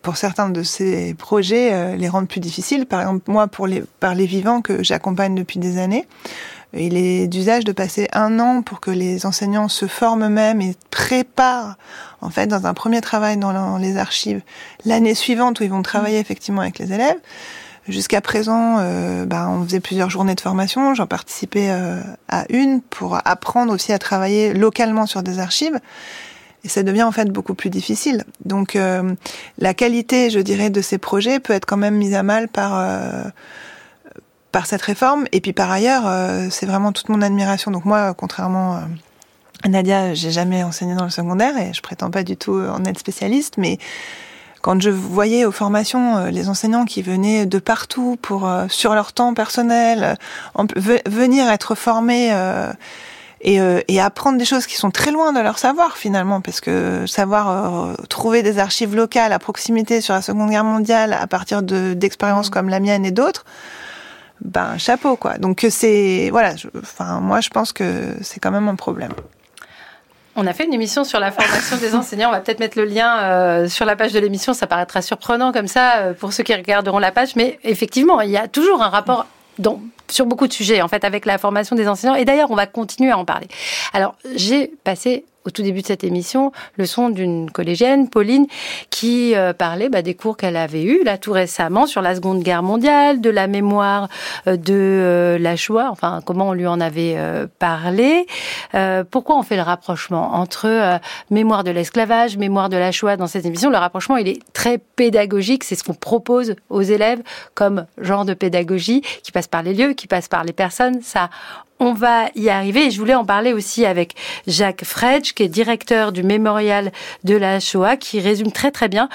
pour certains de ces projets les rendre plus difficiles. Par exemple, moi, pour les, par les vivants que j'accompagne depuis des années, il est d'usage de passer un an pour que les enseignants se forment eux-mêmes et préparent, en fait, dans un premier travail dans les archives, l'année suivante où ils vont travailler effectivement avec les élèves. Jusqu'à présent, euh, bah, on faisait plusieurs journées de formation. J'en participais euh, à une pour apprendre aussi à travailler localement sur des archives. Et ça devient en fait beaucoup plus difficile. Donc euh, la qualité, je dirais, de ces projets peut être quand même mise à mal par par cette réforme. Et puis par ailleurs, euh, c'est vraiment toute mon admiration. Donc moi, contrairement euh, à Nadia, j'ai jamais enseigné dans le secondaire et je prétends pas du tout en être spécialiste, mais quand je voyais aux formations euh, les enseignants qui venaient de partout pour sur leur temps personnel venir être formés et, et, apprendre des choses qui sont très loin de leur savoir finalement, parce que savoir trouver des archives locales à proximité sur la Seconde Guerre mondiale à partir d'expériences comme la mienne et d'autres, ben chapeau quoi. Donc c'est voilà, enfin moi je pense que c'est quand même un problème. On a fait une émission sur la formation des enseignants. On va peut-être mettre le lien euh, sur la page de l'émission. Ça paraîtra surprenant comme ça euh, pour ceux qui regarderont la page, mais effectivement, il y a toujours un rapport sur beaucoup de sujets en fait avec la formation des enseignants. Et d'ailleurs, on va continuer à en parler. Alors, j'ai passé au tout début de cette émission le son d'une collégienne, Pauline, qui euh, parlait bah, des cours qu'elle avait eus là tout récemment sur la Seconde Guerre mondiale, de la mémoire euh, de euh, la Shoah, enfin comment on lui en avait parlé. pourquoi on fait le rapprochement entre mémoire de l'esclavage, mémoire de la Shoah dans cette émission? Le rapprochement, il est très pédagogique, c'est ce qu'on propose aux élèves comme genre de pédagogie qui passe par les lieux, qui passe par les personnes. Ça on va y arriver. Et je voulais en parler aussi avec Jacques Fredge, qui est directeur du mémorial de la Shoah, qui résume très très bien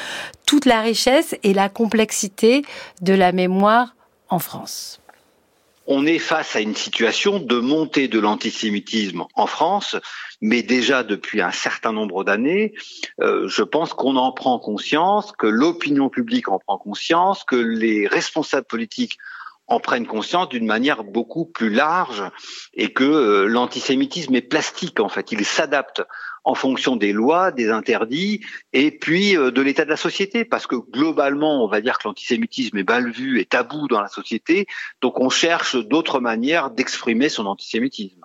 toute la richesse et la complexité de la mémoire en France. On est face à une situation de montée de l'antisémitisme en France, mais déjà depuis un certain nombre d'années, euh, je pense qu'on en prend conscience, que l'opinion publique en prend conscience, que les responsables politiques en prennent conscience d'une manière beaucoup plus large et que euh, l'antisémitisme est plastique en fait, il s'adapte en fonction des lois, des interdits et puis euh, de l'état de la société. Parce que globalement, on va dire que l'antisémitisme est mal vu et tabou dans la société, donc on cherche d'autres manières d'exprimer son antisémitisme.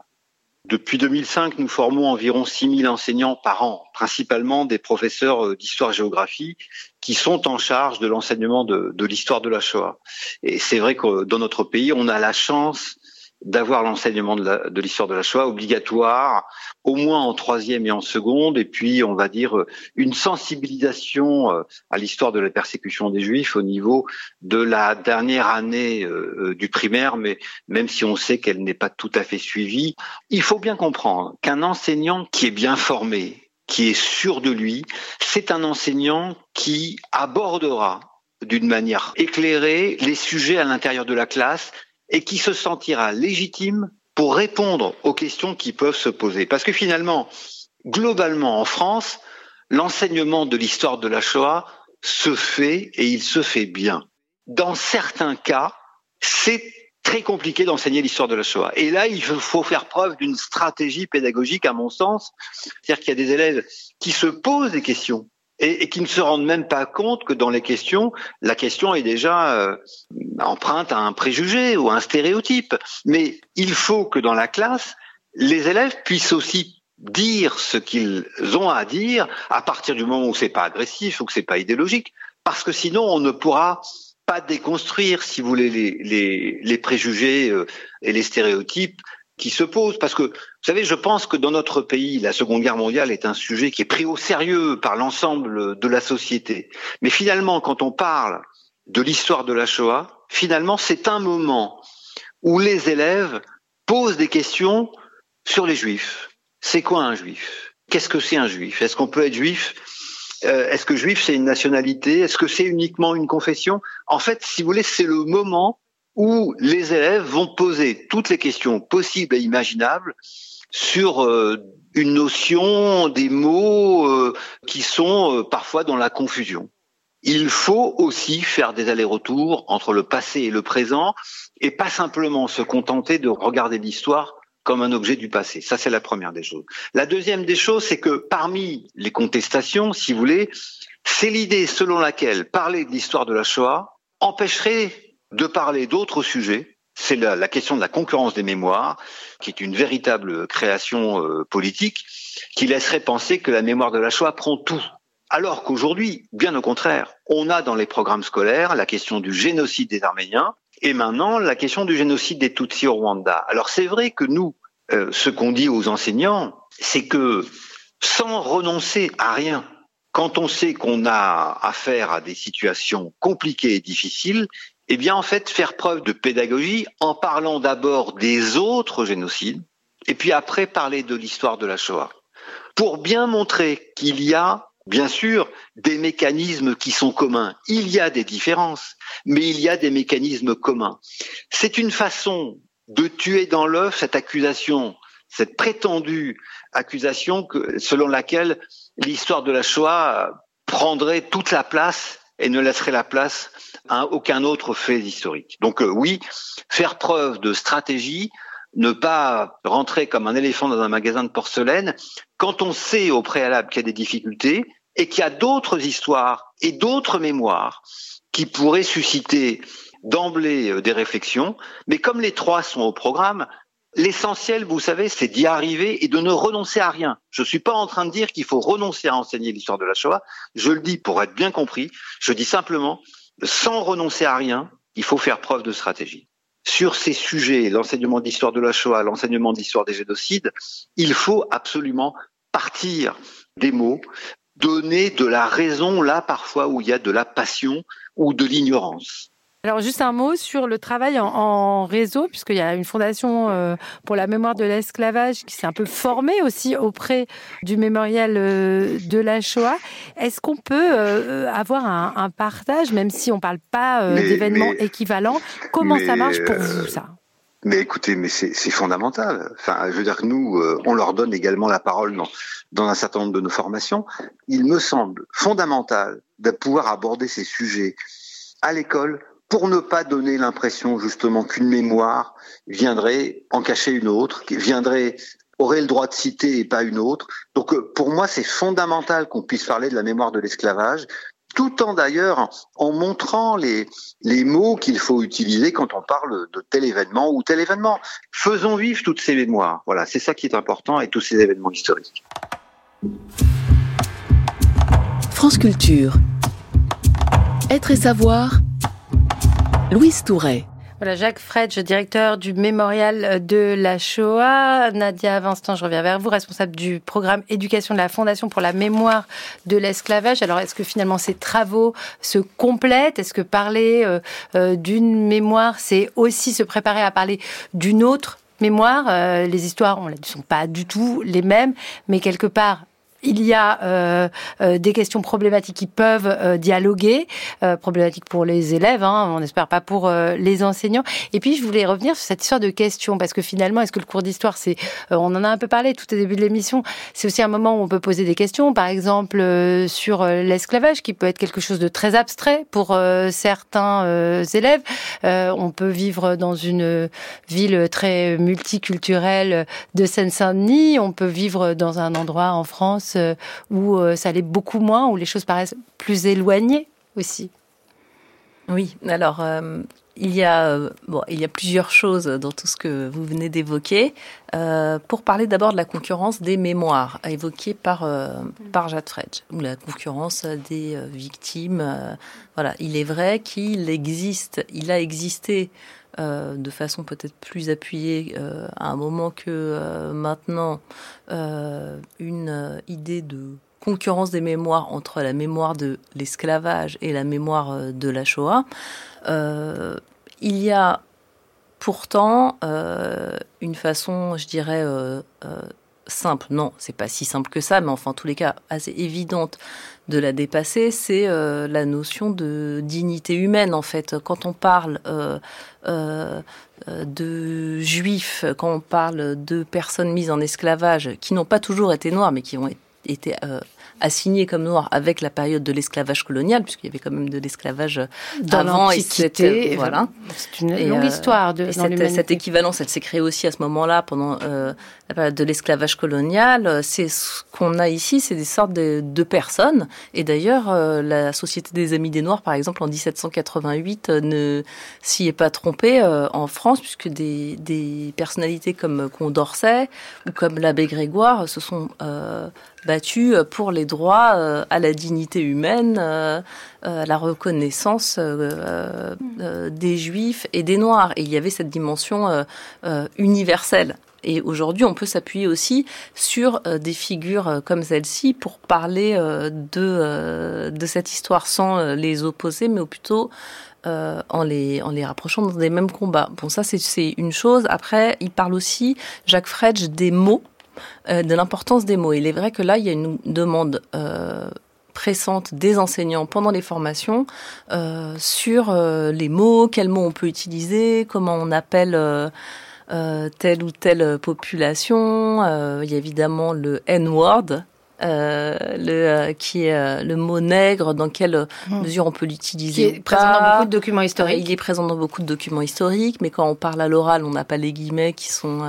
Depuis 2005, nous formons environ 6000 enseignants par an, principalement des professeurs euh, d'histoire-géographie qui sont en charge de l'enseignement de, de l'histoire de la Shoah. Et c'est vrai que dans notre pays, on a la chance d'avoir l'enseignement de l'histoire de, la Shoah obligatoire, au moins en troisième et en seconde, et puis on va dire une sensibilisation euh, à l'histoire de la persécution des Juifs au niveau de la dernière année euh, euh, du primaire, mais même si on sait qu'elle n'est pas tout à fait suivie, il faut bien comprendre qu'un enseignant qui est bien formé, qui est sûr de lui, c'est un enseignant qui abordera d'une manière éclairée les sujets à l'intérieur de la classe et qui se sentira légitime pour répondre aux questions qui peuvent se poser. Parce que finalement, globalement en France, l'enseignement de l'histoire de la Shoah se fait et il se fait bien. Dans certains cas, c'est très compliqué d'enseigner l'histoire de la Shoah. Et là, il faut faire preuve d'une stratégie pédagogique, à mon sens. C'est-à-dire qu'il y a des élèves qui se posent des questions et, qui ne se rendent même pas compte que dans les questions, la question est déjà euh, empreinte à un préjugé ou à un stéréotype. Mais il faut que dans la classe, les élèves puissent aussi dire ce qu'ils ont à dire à partir du moment où c'est pas agressif ou que c'est pas idéologique, parce que sinon on ne pourra pas déconstruire, si vous voulez, les, préjugés euh, et les stéréotypes qui se posent. Parce que, vous savez, je pense que dans notre pays, la Seconde Guerre mondiale est un sujet qui est pris au sérieux par l'ensemble de la société. Mais finalement, quand on parle de l'histoire de la Shoah, finalement, c'est un moment où les élèves posent des questions sur les juifs. C'est quoi un juif? Qu'est-ce que c'est un juif? Est-ce qu'on peut être juif? Euh, Est-ce que juif c'est une nationalité? Est-ce que c'est uniquement une confession? En fait, si vous voulez, c'est le moment où les élèves vont poser toutes les questions possibles et imaginables sur euh, une notion, des mots euh, qui sont euh, parfois dans la confusion. Il faut aussi faire des allers-retours entre le passé et le présent et pas simplement se contenter de regarder l'histoire comme un objet du passé. Ça, c'est la première des choses. La deuxième des choses, c'est que parmi les contestations, si vous voulez, c'est l'idée selon laquelle parler de l'histoire de la Shoah empêcherait de parler d'autres sujets. C'est la, question de la concurrence des mémoires, qui est une véritable création euh, politique, qui laisserait penser que la mémoire de la Shoah prend tout. Alors qu'aujourd'hui, bien au contraire, on a dans les programmes scolaires la question du génocide des Arméniens et maintenant la question du génocide des Tutsis au Rwanda. Alors c'est vrai que nous, euh, ce qu'on dit aux enseignants, c'est que sans renoncer à rien, quand on sait qu'on a affaire à des situations compliquées et difficiles, eh bien, en fait, faire preuve de pédagogie en parlant d'abord des autres génocides et puis après parler de l'histoire de la Shoah. Pour bien montrer qu'il y a, bien sûr, des mécanismes qui sont communs. Il y a des différences, mais il y a des mécanismes communs. C'est une façon de tuer dans l'œuf cette accusation, cette prétendue accusation selon laquelle l'histoire de la Shoah prendrait toute la place et ne laisserait la place à aucun autre fait historique. Donc euh, oui, faire preuve de stratégie, ne pas rentrer comme un éléphant dans un magasin de porcelaine, quand on sait au préalable qu'il y a des difficultés et qu'il y a d'autres histoires et d'autres mémoires qui pourraient susciter d'emblée euh, des réflexions, mais comme les trois sont au programme, L'essentiel, vous savez, c'est d'y arriver et de ne renoncer à rien. Je ne suis pas en train de dire qu'il faut renoncer à enseigner l'histoire de la Shoah. Je le dis pour être bien compris. Je dis simplement, sans renoncer à rien, il faut faire preuve de stratégie. Sur ces sujets, l'enseignement d'histoire de la Shoah, l'enseignement d'histoire des génocides, il faut absolument partir des mots, donner de la raison là parfois où il y a de la passion ou de l'ignorance. Alors juste un mot sur le travail en, réseau, puisqu'il y a une fondation euh, pour la mémoire de l'esclavage qui s'est un peu formée aussi auprès du mémorial euh, de la Shoah. Est-ce qu'on peut euh, avoir un, partage, même si on ne parle pas d'événements équivalents Comment ça marche pour vous, ça? mais écoutez, mais c'est fondamental. Enfin, je veux dire que nous, on leur donne également la parole dans, dans un certain nombre de nos formations. Il me semble fondamental de pouvoir aborder ces sujets à l'école pour ne pas donner l'impression justement qu'une mémoire viendrait en cacher une autre, qui viendrait aurait le droit de citer et pas une autre. Donc euh, pour moi, c'est fondamental qu'on puisse parler de la mémoire de l'esclavage, tout en d'ailleurs en montrant les, les mots qu'il faut utiliser quand on parle de tel événement ou tel événement. Faisons vivre toutes ces mémoires. Voilà, c'est ça qui est important et tous ces événements historiques. France Culture. Être et savoir. Louise Touret. Voilà, Jacques Fredge, directeur du mémorial de la Shoah. Nadia Vincent, je reviens vers vous, responsable du programme éducation de la Fondation pour la mémoire de l'esclavage. Alors, est-ce que finalement ces travaux se complètent? Est-ce que parler euh, euh, d'une mémoire, c'est aussi se préparer à parler d'une autre mémoire? Euh, Les histoires, ne sont pas du tout les mêmes, mais quelque part, il y a euh, euh, des questions problématiques qui peuvent euh, dialoguer, problématiques pour les élèves, hein, on n'espère pas pour les enseignants. Et puis je voulais revenir sur cette histoire de questions, parce que finalement, est-ce que le cours d'histoire, c'est, on en a un peu parlé tout au début de l'émission, c'est aussi un moment où on peut poser des questions, par exemple sur l'esclavage, qui peut être quelque chose de très abstrait pour certains élèves. on peut vivre dans une ville très multiculturelle de Seine-Saint-Denis, on peut vivre dans un endroit en France euh, où euh, ça allait beaucoup moins, où les choses paraissent plus éloignées aussi. Oui, alors euh, il y a bon, il y a plusieurs choses dans tout ce que vous venez d'évoquer. pour parler d'abord de la concurrence des mémoires évoquée par par Jade Fredge, ou la concurrence des victimes. voilà, il est vrai qu'il existe, il a existé euh, de façon peut-être plus appuyée euh, à un moment que euh, maintenant une idée de concurrence des mémoires entre la mémoire de l'esclavage et la mémoire de la Shoah. il y a pourtant une façon, je dirais, simple, non, c'est pas si simple que ça, mais enfin, en tous les cas, assez évidente de la dépasser, c'est euh, la notion de dignité humaine, en fait. Quand on parle euh, euh, de juifs, quand on parle de personnes mises en esclavage, qui n'ont pas toujours été noires, mais qui ont été assigné comme noir avec la période de l'esclavage colonial, puisqu'il y avait quand même de l'esclavage avant et c'était voilà. C'est une longue histoire de cette, cette, équivalence, elle s'est créée aussi à ce moment-là pendant euh, la période de l'esclavage colonial. C'est ce qu'on a ici, c'est des sortes de, de personnes. Et d'ailleurs, euh, la Société des Amis des Noirs, par exemple, en 1788, euh, ne s'y est pas trompée en France, puisque des, des personnalités comme Condorcet ou comme l'abbé Grégoire se sont battu euh, pour les droits euh, à la dignité humaine, euh, à la reconnaissance des juifs et des noirs. Et il y avait cette dimension universelle. Et aujourd'hui, on peut s'appuyer aussi sur des figures comme celle-ci pour parler de, de cette histoire sans les opposer, mais plutôt en, les, en les rapprochant dans des mêmes combats. Bon, ça, c'est une chose. Après, il parle aussi, Jacques Fredge, des mots de l'importance des mots. Il est vrai que là, il y a une demande euh, pressante des enseignants pendant les formations euh, sur les mots, quels mots on peut utiliser, comment on appelle telle ou telle population. il y a évidemment le N-word. le, qui est le mot nègre, dans quelle hmm. mesure on peut l'utiliser. Il est présent dans beaucoup de documents historiques. il est présent dans beaucoup de documents historiques, mais quand on parle à l'oral, on n'a pas les guillemets qui sont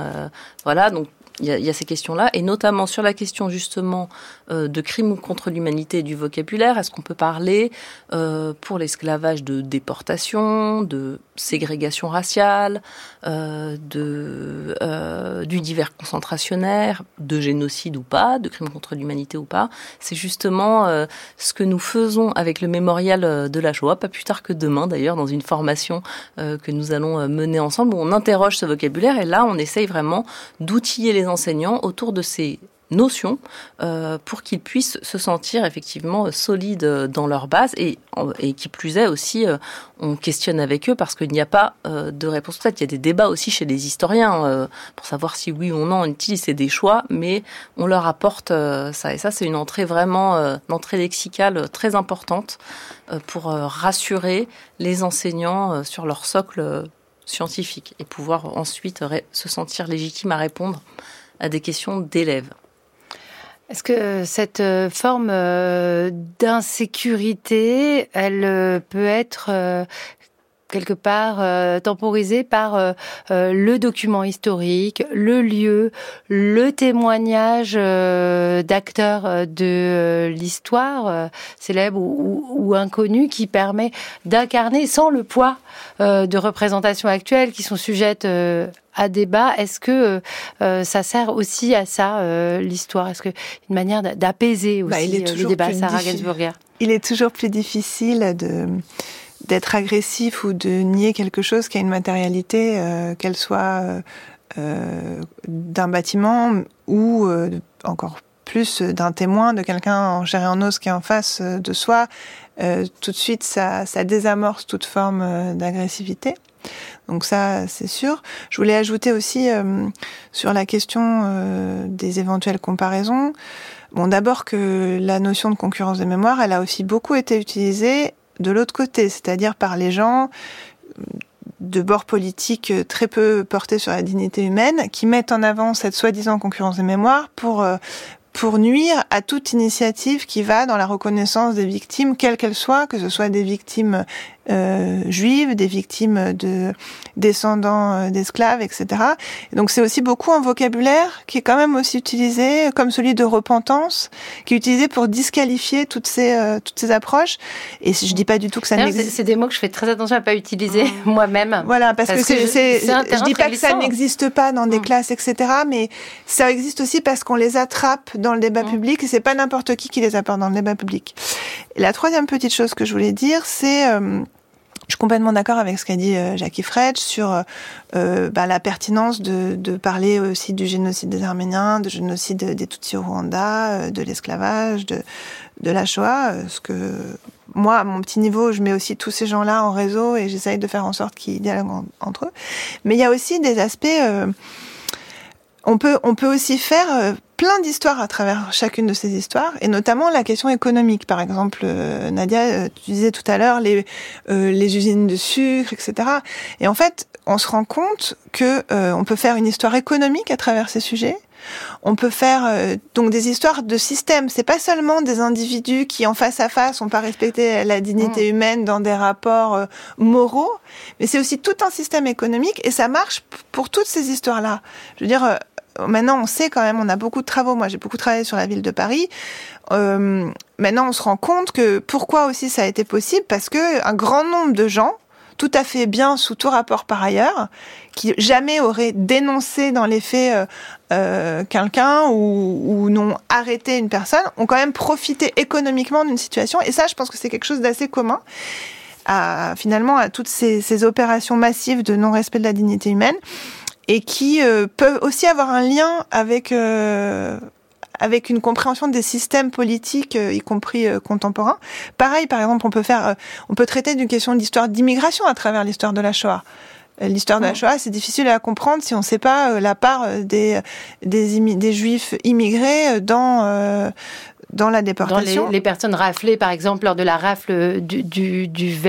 voilà. Donc il y, a, ces questions-là, et notamment sur la question justement euh, de crimes contre l'humanité du vocabulaire? Est-ce qu'on peut parler euh, pour l'esclavage de déportation, de ségrégation raciale, euh, de, du divers concentrationnaire, de génocide ou pas, de crimes contre l'humanité ou pas? C'est justement ce que nous faisons avec le mémorial de la Shoah, pas plus tard que demain d'ailleurs, dans une formation que nous allons mener ensemble, où on interroge ce vocabulaire, et là on essaye vraiment d'outiller les enseignants autour de ces notions euh, pour qu'ils puissent se sentir effectivement solides dans leur base et, et qui plus est aussi euh, on questionne avec eux parce qu'il n'y a pas euh, de réponse peut-être il y a des débats aussi chez les historiens pour savoir si oui ou non on utilise des choix mais on leur apporte ça et ça c'est une entrée vraiment une entrée lexicale très importante pour rassurer les enseignants sur leur socle scientifique et pouvoir ensuite se sentir légitime à répondre à des questions d'élèves. Est-ce que cette euh, forme euh, d'insécurité, elle euh, peut être quelque part euh, temporisé par euh, euh, le document historique, le lieu, le témoignage d'acteurs de l'histoire célèbre ou, ou, inconnus qui permet d'incarner sans le poids de représentations actuelles qui sont sujettes à débat. Est-ce que ça sert aussi à ça l'histoire? Est-ce que une manière d'apaiser bah, aussi les débats, Sarah Gainsbourger Il est toujours plus difficile de d'être agressif ou de nier quelque chose qui a une matérialité, euh, qu'elle soit euh, euh d'un bâtiment ou euh, encore plus d'un témoin, de quelqu'un en chair et en os qui est en face de soi, tout de suite ça, ça désamorce toute forme d'agressivité. Donc ça, c'est sûr. Je voulais ajouter aussi sur la question des éventuelles comparaisons. Bon, d'abord que la notion de concurrence de mémoire, elle a aussi beaucoup été utilisée de l'autre côté, c'est-à-dire par les gens de bord politique très peu portés sur la dignité humaine, qui mettent en avant cette soi-disant concurrence des mémoires pour euh, pour nuire à toute initiative qui va dans la reconnaissance des victimes, quelles qu'elles soient, que ce soit des victimes euh, juives, des victimes de descendants euh, d'esclaves, etc. donc c'est aussi beaucoup un vocabulaire qui est quand même aussi utilisé, comme celui de repentance, qui est utilisé pour disqualifier toutes ces euh, toutes ces approches. Et je dis pas du tout que ça n'existe. C'est des mots que je fais très attention à pas utiliser mmh. moi-même. Voilà, parce, que, c'est, je dis pas que ça n'existe pas dans des mmh. classes, etc. Mais ça existe aussi parce qu'on les attrape dans le débat mmh. public et c'est pas n'importe qui qui les apporte dans le débat public. Et la troisième petite chose que je voulais dire, c'est je suis complètement d'accord avec ce qu'a dit euh, Jackie Fred sur euh, euh, bah, la pertinence de, parler aussi du génocide des Arméniens, du génocide des Tutsis au Rwanda, de l'esclavage, de, la Shoah. Ce que moi, à mon petit niveau, je mets aussi tous ces gens-là en réseau et j'essaye de faire en sorte qu'ils dialoguent entre eux. Mais il y a aussi des aspects on peut, on peut aussi faire plein d'histoires à travers chacune de ces histoires, et notamment la question économique. Par exemple, euh, Nadia, euh, tu disais tout à l'heure les, les usines de sucre, etc. Et en fait, on se rend compte que on peut faire une histoire économique à travers ces sujets. On peut faire donc des histoires de système. C'est pas seulement des individus qui, en face à face, ont pas respecté la dignité mmh. humaine dans des rapports moraux, mais c'est aussi tout un système économique et ça marche pour toutes ces histoires-là. Je veux dire, maintenant on sait quand même, on a beaucoup de travaux. Moi, j'ai beaucoup travaillé sur la ville de Paris. Euh, maintenant, on se rend compte que pourquoi aussi ça a été possible Parce que un grand nombre de gens, tout à fait bien sous tout rapport par ailleurs, qui jamais auraient dénoncé dans les faits euh, euh quelqu'un ou, n'ont arrêté une personne, ont quand même profité économiquement d'une situation. Et ça, je pense que c'est quelque chose d'assez commun. À, finalement, à toutes ces opérations massives de non-respect de la dignité humaine et qui euh, peuvent aussi avoir un lien avec euh, avec une compréhension des systèmes politiques, euh, y compris contemporains. Pareil, par exemple, on peut faire, on peut traiter d'une question d'histoire d'immigration à travers l'histoire de la Shoah. L'histoire de la Shoah, c'est difficile à comprendre si on ne sait pas la part des, des, des juifs immigrés dans, dans la déportation. Les, personnes raflées, par exemple, lors de la rafle du, du,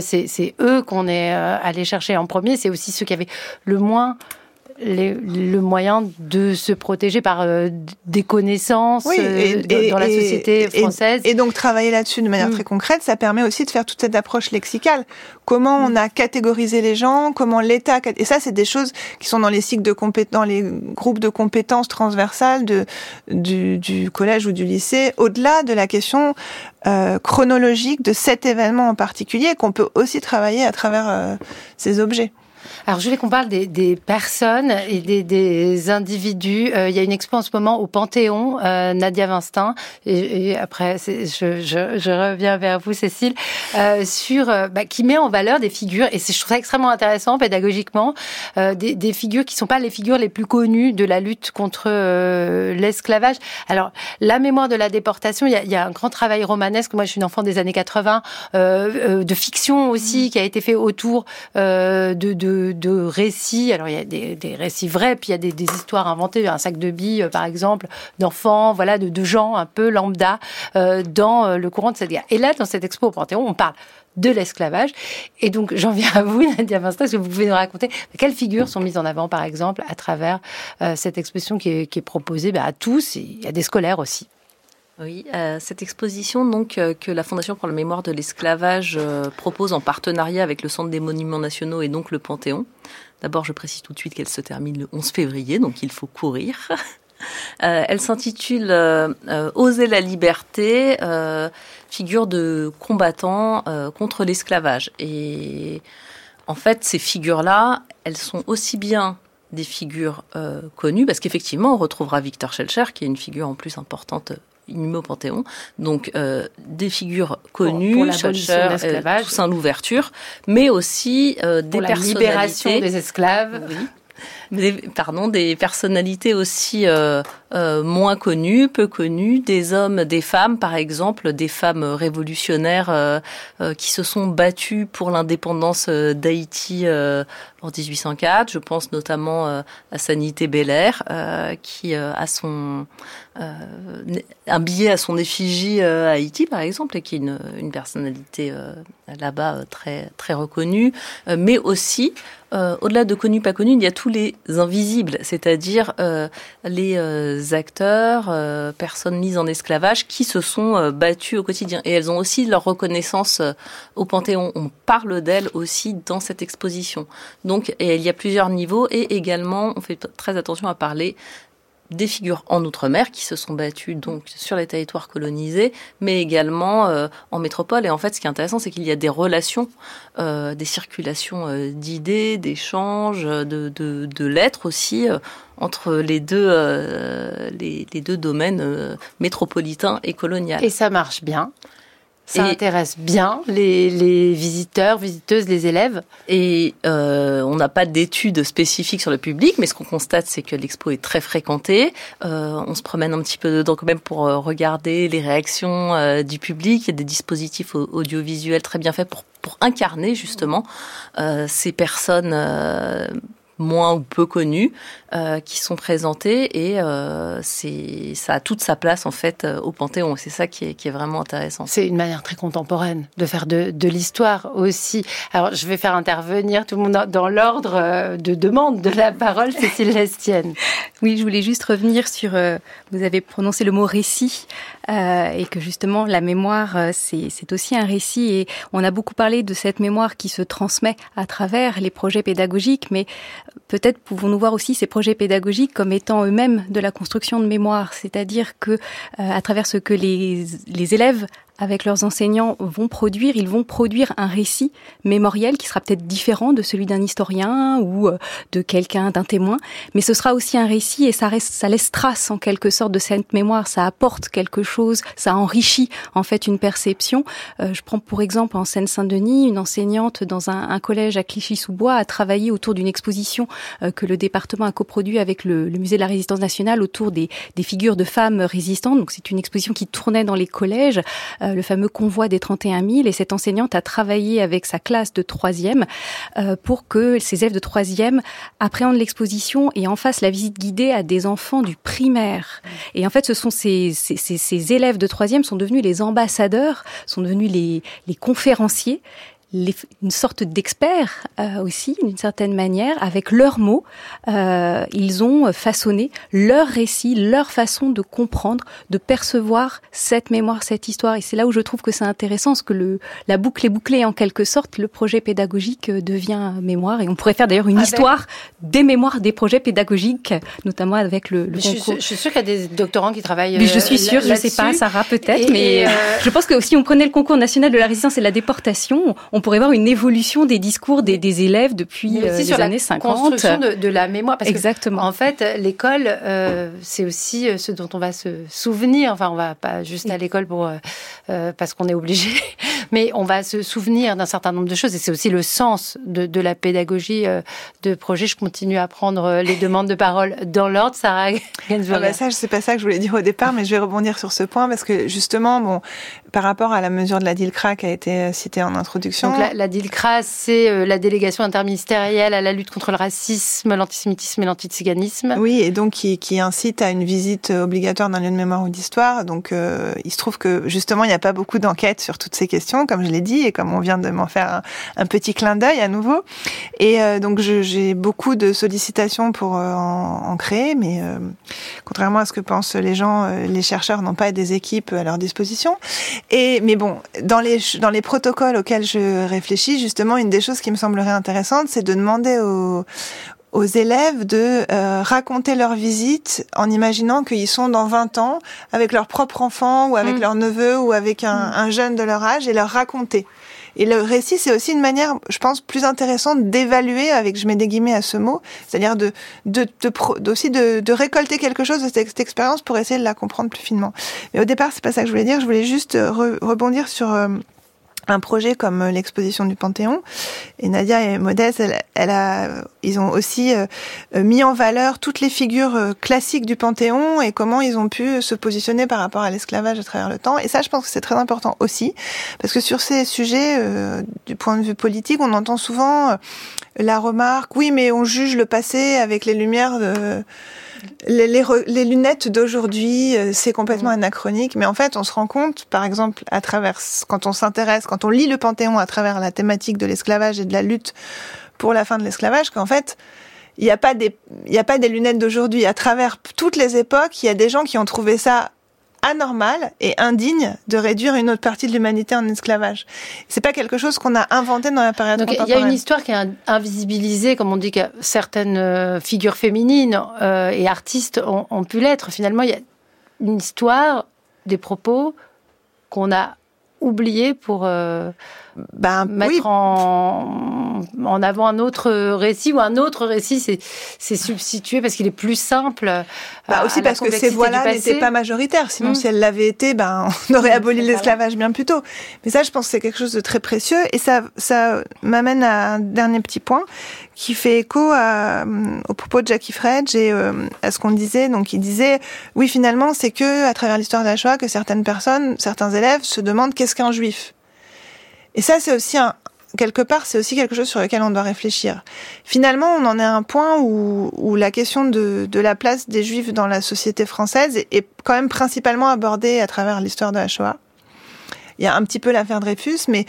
c'est eux qu'on est euh, allé chercher en premier. C'est aussi ceux qui avaient le moins le moyen de se protéger par euh, des connaissances euh, dans la société française. Et, donc travailler là-dessus de manière mm. très concrète, ça permet aussi de faire toute cette approche lexicale. Comment on mm. a catégorisé les gens, comment l'État et ça c'est des choses qui sont dans les cycles de compétences, dans les groupes de compétences transversales de du, du collège ou du lycée, au-delà de la question euh, chronologique de cet événement en particulier, qu'on peut aussi travailler à travers ces objets. Alors, je voulais qu'on parle des, des, personnes et des, des individus. Euh, il y a une expo en ce moment au Panthéon, euh, Nadia Vinstin, et, et après, je, je, je, reviens vers vous, Cécile, euh, sur bah, qui met en valeur des figures, et je trouve ça extrêmement intéressant pédagogiquement, des, des, figures qui sont pas les figures les plus connues de la lutte contre l'esclavage. Alors, la mémoire de la déportation, il y, a, il y, a, un grand travail romanesque. Moi, je suis une enfant des années 80, de fiction aussi, qui a été fait autour de, de de récits. Alors il y a des, récits vrais, puis il y a des, histoires inventées. Un sac de billes, euh, par exemple, d'enfants, voilà, de, gens un peu lambda euh, dans euh, le courant de cette guerre. Et là, dans cette expo au Panthéon, on parle de l'esclavage. Et donc, j'en viens à vous, Nadia Vinstin, est-ce que vous pouvez nous raconter quelles figures sont mises en avant, par exemple, à travers cette exposition qui est, proposée bah, à tous, et à des scolaires aussi Oui, euh, cette exposition donc euh, que la Fondation pour la mémoire de l'esclavage euh, propose en partenariat avec le Centre des monuments nationaux et donc le Panthéon. D'abord, je précise tout de suite qu'elle se termine le 11 février, donc il faut courir. elle s'intitule Oser la liberté, figure de combattants contre l'esclavage. Et en fait, ces figures-là, elles sont aussi bien des figures connues, parce qu'effectivement, on retrouvera Victor Schellcher, qui est une figure en plus importante inhumé au Panthéon. Donc euh, des figures connues, pour, pour Toussaint l'ouverture, mais aussi euh, des pour la libération des esclaves. Oui des, pardon, des personnalités aussi euh, euh, moins connues, peu connues, des hommes, des femmes, par exemple, des femmes révolutionnaires euh, qui se sont battues pour l'indépendance d'Haïti en 1804. Je pense notamment à Sanité Belair, qui a son un billet à son effigie à Haïti, par exemple, et qui est une, personnalité là-bas très très reconnue, mais aussi au-delà de connu pas connu, il y a tous les invisibles, c'est-à-dire euh, les euh, acteurs, euh, personnes mises en esclavage qui se sont battues au quotidien. Et elles ont aussi leur reconnaissance au Panthéon. On parle d'elles aussi dans cette exposition. Donc, il y a plusieurs niveaux et également, on fait très attention à parler des figures en outre-mer qui se sont battues donc sur les territoires colonisés, mais également euh, en métropole. Et en fait, ce qui est intéressant, c'est qu'il y a des relations, euh, des circulations euh, d'idées, d'échanges, de, lettres aussi entre les deux, les, deux domaines métropolitains et coloniaux. Et ça marche bien. Ça intéresse bien les, les, visiteurs, visiteuses, les élèves. Et euh, on n'a pas d'études spécifiques sur le public, mais ce qu'on constate, c'est que l'expo est très fréquentée. Euh, on se promène un petit peu dedans quand même pour euh, regarder les réactions euh, du public. Il y a des dispositifs audiovisuels très bien faits pour, pour incarner justement ces personnes moins ou peu connus euh, qui sont présentés et euh, c'est ça a toute sa place en fait euh, au Panthéon. C'est ça qui est, qui est vraiment intéressant. C'est une manière très contemporaine de faire de, de l'histoire aussi. Alors je vais faire intervenir tout le monde dans l'ordre euh, de demande de la parole. Cécile Lestienne. Oui, je voulais juste revenir sur. vous avez prononcé le mot récit et que justement la mémoire c'est aussi un récit et on a beaucoup parlé de cette mémoire qui se transmet à travers les projets pédagogiques, mais peut-être pouvons-nous voir aussi ces projets pédagogiques comme étant eux-mêmes de la construction de mémoire, c'est-à-dire que euh, à travers ce que les, les élèves avec leurs enseignants vont produire, ils vont produire un récit mémoriel qui sera peut-être différent de celui d'un historien ou euh, de quelqu'un, d'un témoin, mais ce sera aussi un récit et ça, reste, ça laisse trace en quelque sorte de cette mémoire, ça apporte quelque chose, ça enrichit en fait une perception. Euh, je prends pour exemple en Seine-Saint-Denis, une enseignante dans un, collège à Clichy-sous-Bois a travaillé autour d'une exposition euh, que le département a coproduit avec le, musée de la résistance nationale autour des, figures de femmes résistantes. Donc c'est une exposition qui tournait dans les collèges. Le fameux convoi des 31 000. Et cette enseignante a travaillé avec sa classe de troisième euh, pour que ces élèves de troisième appréhendent l'exposition et en fassent la visite guidée à des enfants du primaire. Et en fait, ce sont ces, ces, ces élèves de troisième sont devenus les ambassadeurs, sont devenus les, les conférenciers une sorte d'experts euh, aussi, d'une certaine manière, avec leurs mots, euh, ils ont façonné leur récit, leur façon de comprendre, de percevoir cette mémoire, cette histoire. Et c'est là où je trouve que c'est intéressant, parce que le, la boucle est bouclée en quelque sorte, le projet pédagogique devient mémoire. Et on pourrait faire d'ailleurs une histoire des mémoires des projets pédagogiques, notamment avec le, le concours. Je, je, suis sûre qu'il y a des doctorants qui travaillent. Mais je suis sûre, je ne sais pas, Sarah peut-être, mais euh... je pense que si on prenait le concours national de la résistance et de la déportation, on pourrait voir une évolution des discours des, des élèves depuis euh, les années 50. construction de, de, la mémoire. Parce Exactement. Que, en fait, l'école, euh, c'est aussi euh, ce dont on va se souvenir. Enfin, on va pas juste à l'école pour euh, parce qu'on est obligé, mais on va se souvenir d'un certain nombre de choses. Et c'est aussi le sens de, de la pédagogie de projet. Je continue à prendre les demandes de parole dans l'ordre. Sarah ah bah ça, c'est pas ça que je voulais dire au départ, mais je vais rebondir sur ce point parce que justement, bon, par rapport à la mesure de la DILCRA qui a été citée en introduction. La, la DILCRA, c'est euh, la délégation interministérielle à la lutte contre le racisme, l'antisémitisme et l'antiziganisme. Oui, et donc qui, incite à une visite obligatoire d'un lieu de mémoire ou d'histoire. Donc euh, il se trouve que justement, il n'y a pas beaucoup d'enquêtes sur toutes ces questions. Comme je l'ai dit, et comme on vient de m'en faire un, petit clin d'œil à nouveau. Et donc j'ai beaucoup de sollicitations pour en, créer, mais contrairement à ce que pensent les gens, les chercheurs n'ont pas des équipes à leur disposition. Et mais bon, dans les protocoles auxquels je réfléchis, justement, une des choses qui me semblerait intéressante, c'est de demander aux, aux élèves de euh, raconter leur visite en imaginant qu'ils sont dans 20 ans avec leur propre enfant ou avec mm. leur neveu ou avec un, mm. un, jeune de leur âge et leur raconter. Et le récit, c'est aussi une manière, je pense, plus intéressante d'évaluer, avec je mets des guillemets à ce mot, c'est-à-dire de, de, de, aussi de, de, récolter quelque chose de cette, expérience pour essayer de la comprendre plus finement. Mais au départ, c'est pas ça que je voulais dire. Je voulais juste rebondir sur euh, un projet comme euh, l'exposition du Panthéon. Et Nadia et Modeste, elle, a, ils ont aussi euh, mis en valeur toutes les figures euh, classiques du Panthéon et comment ils ont pu se positionner par rapport à l'esclavage à travers le temps. Et ça, je pense que c'est très important aussi, parce que sur ces sujets, du point de vue politique, on entend souvent la remarque, oui, mais on juge le passé avec les lumières de les, les, lunettes d'aujourd'hui, euh, c'est complètement mm. anachronique. Mais en fait, on se rend compte, par exemple, à travers, quand on s'intéresse, quand on lit le Panthéon à travers la thématique de l'esclavage et de la lutte pour la fin de l'esclavage, qu'en fait, il n'y a pas des, il n'y a pas des lunettes d'aujourd'hui. À travers toutes les époques, il y a des gens qui ont trouvé ça anormal et indigne de réduire une autre partie de l'humanité en esclavage. C'est pas quelque chose qu'on a inventé dans la période Donc, Il y a une histoire qui est invisibilisée, comme on dit que certaines euh, figures féminines euh, et artistes ont, ont pu l'être. Finalement, il y a une histoire, des propos qu'on a oubliés pour euh, ben, mettre en, en, avant un autre récit ou un autre récit c'est substitué parce qu'il est plus simple. Bah aussi parce que ces voix-là n'étaient pas majoritaires. Sinon, mmh. si elles l'avaient été, ben on aurait aboli l'esclavage bien plus tôt. Mais ça, je pense que c'est quelque chose de très précieux et ça, ça m'amène à un dernier petit point qui fait écho à, au propos de Jackie Fredge et euh, à ce qu'on disait. Donc, il disait, oui, finalement, c'est que à travers l'histoire de la Shoah que certaines personnes, certains élèves se demandent qu'est-ce qu'un juif. Et ça, c'est aussi un, quelque part, c'est aussi quelque chose sur lequel on doit réfléchir. Finalement, on en est à un point où, où la question de, de, la place des Juifs dans la société française est quand même principalement abordée à travers l'histoire de la Shoah. Il y a un petit peu l'affaire Dreyfus, mais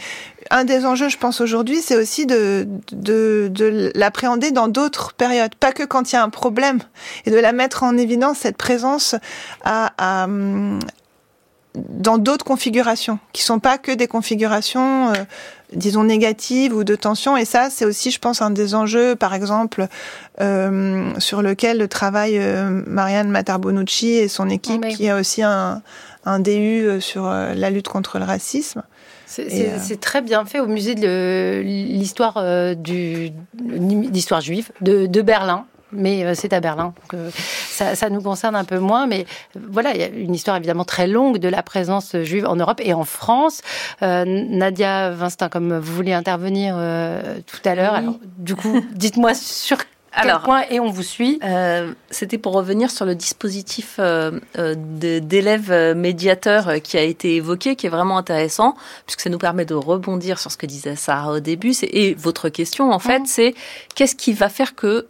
un des enjeux, je pense, aujourd'hui, c'est aussi de, de, de l'appréhender dans d'autres périodes, pas que quand il y a un problème, et de la mettre en évidence, cette présence à, à, dans d'autres configurations, qui sont pas que des configurations, euh, disons, négatives ou de tension. Et ça, c'est aussi, je pense, un des enjeux, par exemple, euh, sur lequel travaille euh, Marianne Matarbonucci et son équipe, qui a aussi un, un DU sur la lutte contre le racisme. C'est très bien fait au musée de l'histoire du l'histoire juive de, de Berlin mais euh, c'est à Berlin. Donc, euh, ça, ça, nous concerne un peu moins, mais euh, voilà, il y a une histoire évidemment très longue de la présence juive en Europe et en France. Nadia Vinstin, comme vous vouliez intervenir tout à l'heure, alors du coup, dites-moi sur alors, point et on vous suit? euh, C'était pour revenir sur le dispositif euh, euh d'élèves euh, médiateurs qui a été évoqué, qui est vraiment intéressant, puisque ça nous permet de rebondir sur ce que disait Sarah au début. Et votre question, en fait, mmh. c'est qu'est-ce qui va faire que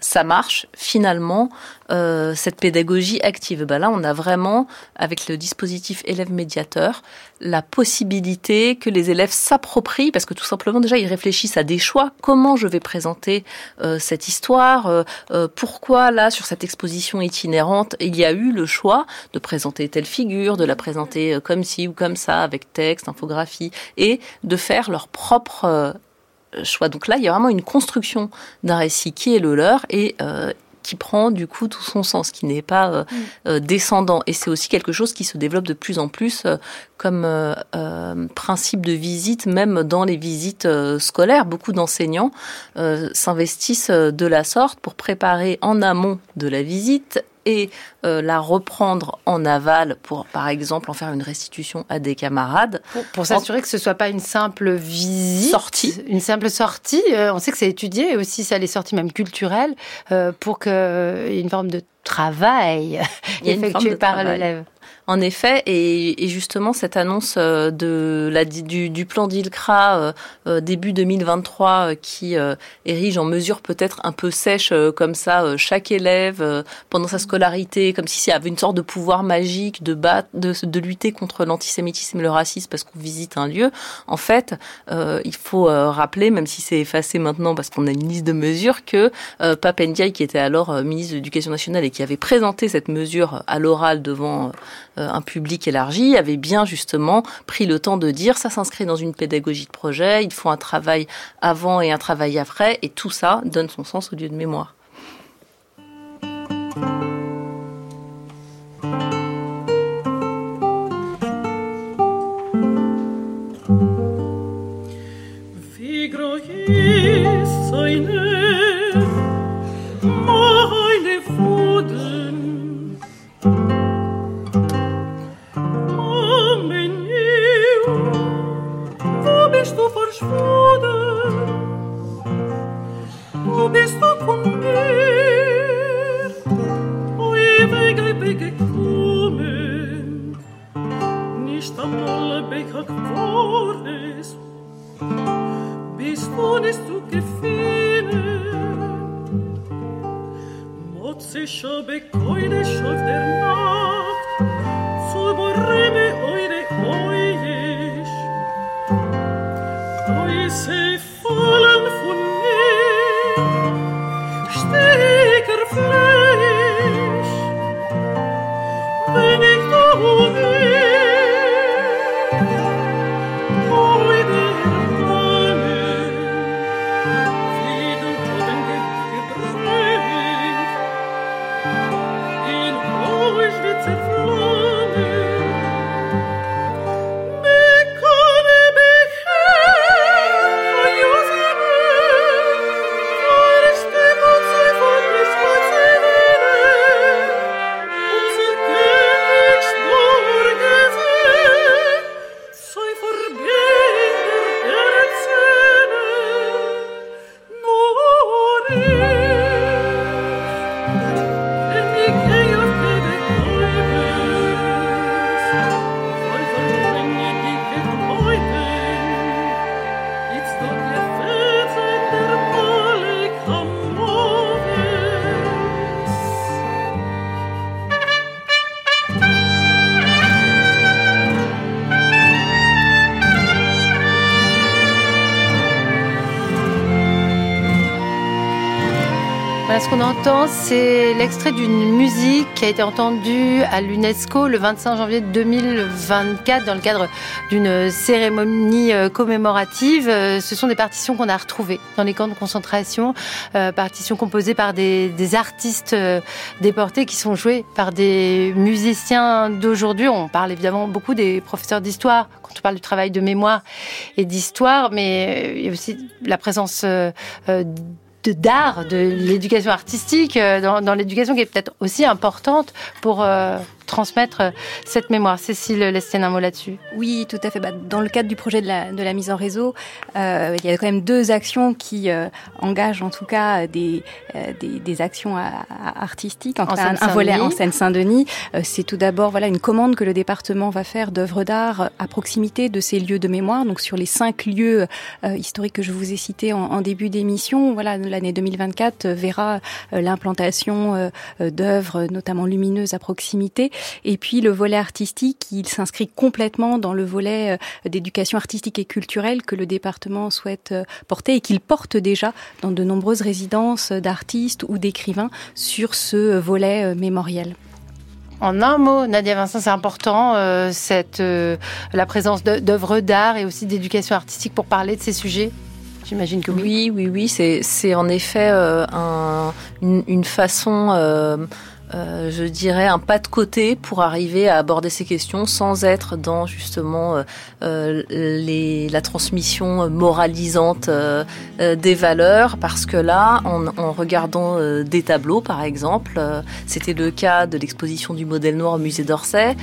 ça marche finalement euh, cette pédagogie active. Ben là, on a vraiment, avec le dispositif élève médiateur, la possibilité que les élèves s'approprient, parce que tout simplement déjà, ils réfléchissent à des choix. Comment je vais présenter euh, cette histoire euh, Pourquoi là, sur cette exposition itinérante, il y a eu le choix de présenter telle figure, de la présenter comme ci ou comme ça, avec texte, infographie, et de faire leur propre choix. Donc là, il y a vraiment une construction d'un récit qui est le leur et qui prend du coup tout son sens, qui n'est pas euh, mm. euh, descendant. Et c'est aussi quelque chose qui se développe de plus en plus euh, comme principe de visite, même dans les visites scolaires. Beaucoup d'enseignants s'investissent de la sorte pour préparer en amont de la visite et euh, la reprendre en aval pour, par exemple, en faire une restitution à des camarades. Pour, s'assurer que ce soit pas une simple visite, sortie, une simple sortie. Euh, on sait que c'est étudié et aussi ça les sorties même culturelles euh, pour qu'il y ait une forme de travail effectué par l'élève. En effet, et, justement cette annonce euh, de la, du, plan d'Ilcra euh, euh, début 2023 qui érige en mesure peut-être un peu sèche comme ça chaque élève pendant sa scolarité, comme si y avait une sorte de pouvoir magique de, de, de lutter contre l'antisémitisme et le racisme parce qu'on visite un lieu. En fait, il faut rappeler, même si c'est effacé maintenant parce qu'on a une liste de mesures, que Pape Ndiaye, qui était alors ministre de l'Éducation nationale et qui avait présenté cette mesure à l'oral devant euh, un public élargi, avait bien justement pris le temps de dire ça s'inscrit dans une pédagogie de projet, il faut un travail avant et un travail après, et tout ça donne son sens au lieu de mémoire. bist du verschwunden, wo bist du von mir, o ewige Wege nicht einmal bekannt vor bist du nicht zu gefühlen, motzischer Bekäude schläft der Nacht, zu überrebe eure c'est l'extrait d'une musique qui a été entendue à l'UNESCO le 25 janvier 2024 dans le cadre d'une cérémonie euh, commémorative. Euh, ce sont des partitions qu'on a retrouvées dans les camps de concentration, euh, partitions composées par des, artistes déportés qui sont jouées par des musiciens d'aujourd'hui. On parle évidemment beaucoup des professeurs d'histoire quand on parle du travail de mémoire et d'histoire, mais il y a aussi la présence d'art, de l'éducation artistique, euh, dans, dans l'éducation qui est peut-être aussi importante pour euh, transmettre euh, cette mémoire. Cécile Lestienne, un mot là-dessus? Oui, tout à fait. Bah, dans le cadre du projet de la, de la mise en réseau, euh, il y a quand même deux actions qui euh, engagent en tout cas des, euh, des, des, actions artistiques. En un, un, volet en Seine-Saint-Denis. c'est tout d'abord voilà une commande que le département va faire d'œuvres d'art à proximité de ces lieux de mémoire. Donc sur les cinq lieux historiques que je vous ai cités en, en début d'émission, voilà l'année 2024 verra l'implantation d'œuvres notamment lumineuses à proximité et puis le volet artistique, il s'inscrit complètement dans le volet euh, d'éducation artistique et culturelle que le département souhaite euh, porter et qu'il porte déjà dans de nombreuses résidences d'artistes ou d'écrivains sur ce volet euh, mémoriel. En un mot, Nadia Vincent, c'est important cette la présence d'œuvres d'art et aussi d'éducation artistique pour parler de ces sujets. J'imagine que oui. Oui, oui, oui. C'est en effet un, une, façon euh, je dirais, un pas de côté pour arriver à aborder ces questions sans être dans justement euh, euh la transmission moralisante des valeurs, parce que là, en, en regardant des tableaux, par exemple, c'était le cas de l'exposition du modèle noir au musée d'Orsay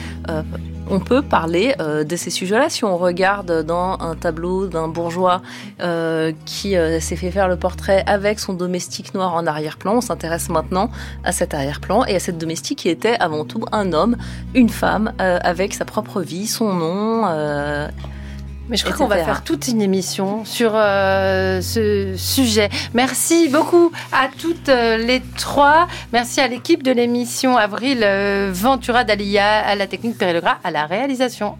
on peut parler de ces sujets-là. Si on regarde dans un tableau d'un bourgeois qui s'est fait faire le portrait avec son domestique noir en arrière-plan, on s'intéresse maintenant à cet arrière-plan et à cette domestique qui était avant tout un homme, une femme, avec sa propre vie, son nom mais je crois qu'on va faire toute une émission sur euh, ce sujet. Merci beaucoup à toutes euh, les trois. Merci à l'équipe de l'émission Avril euh, Ventura d'Alia, à la technique Pérélogra, à la réalisation.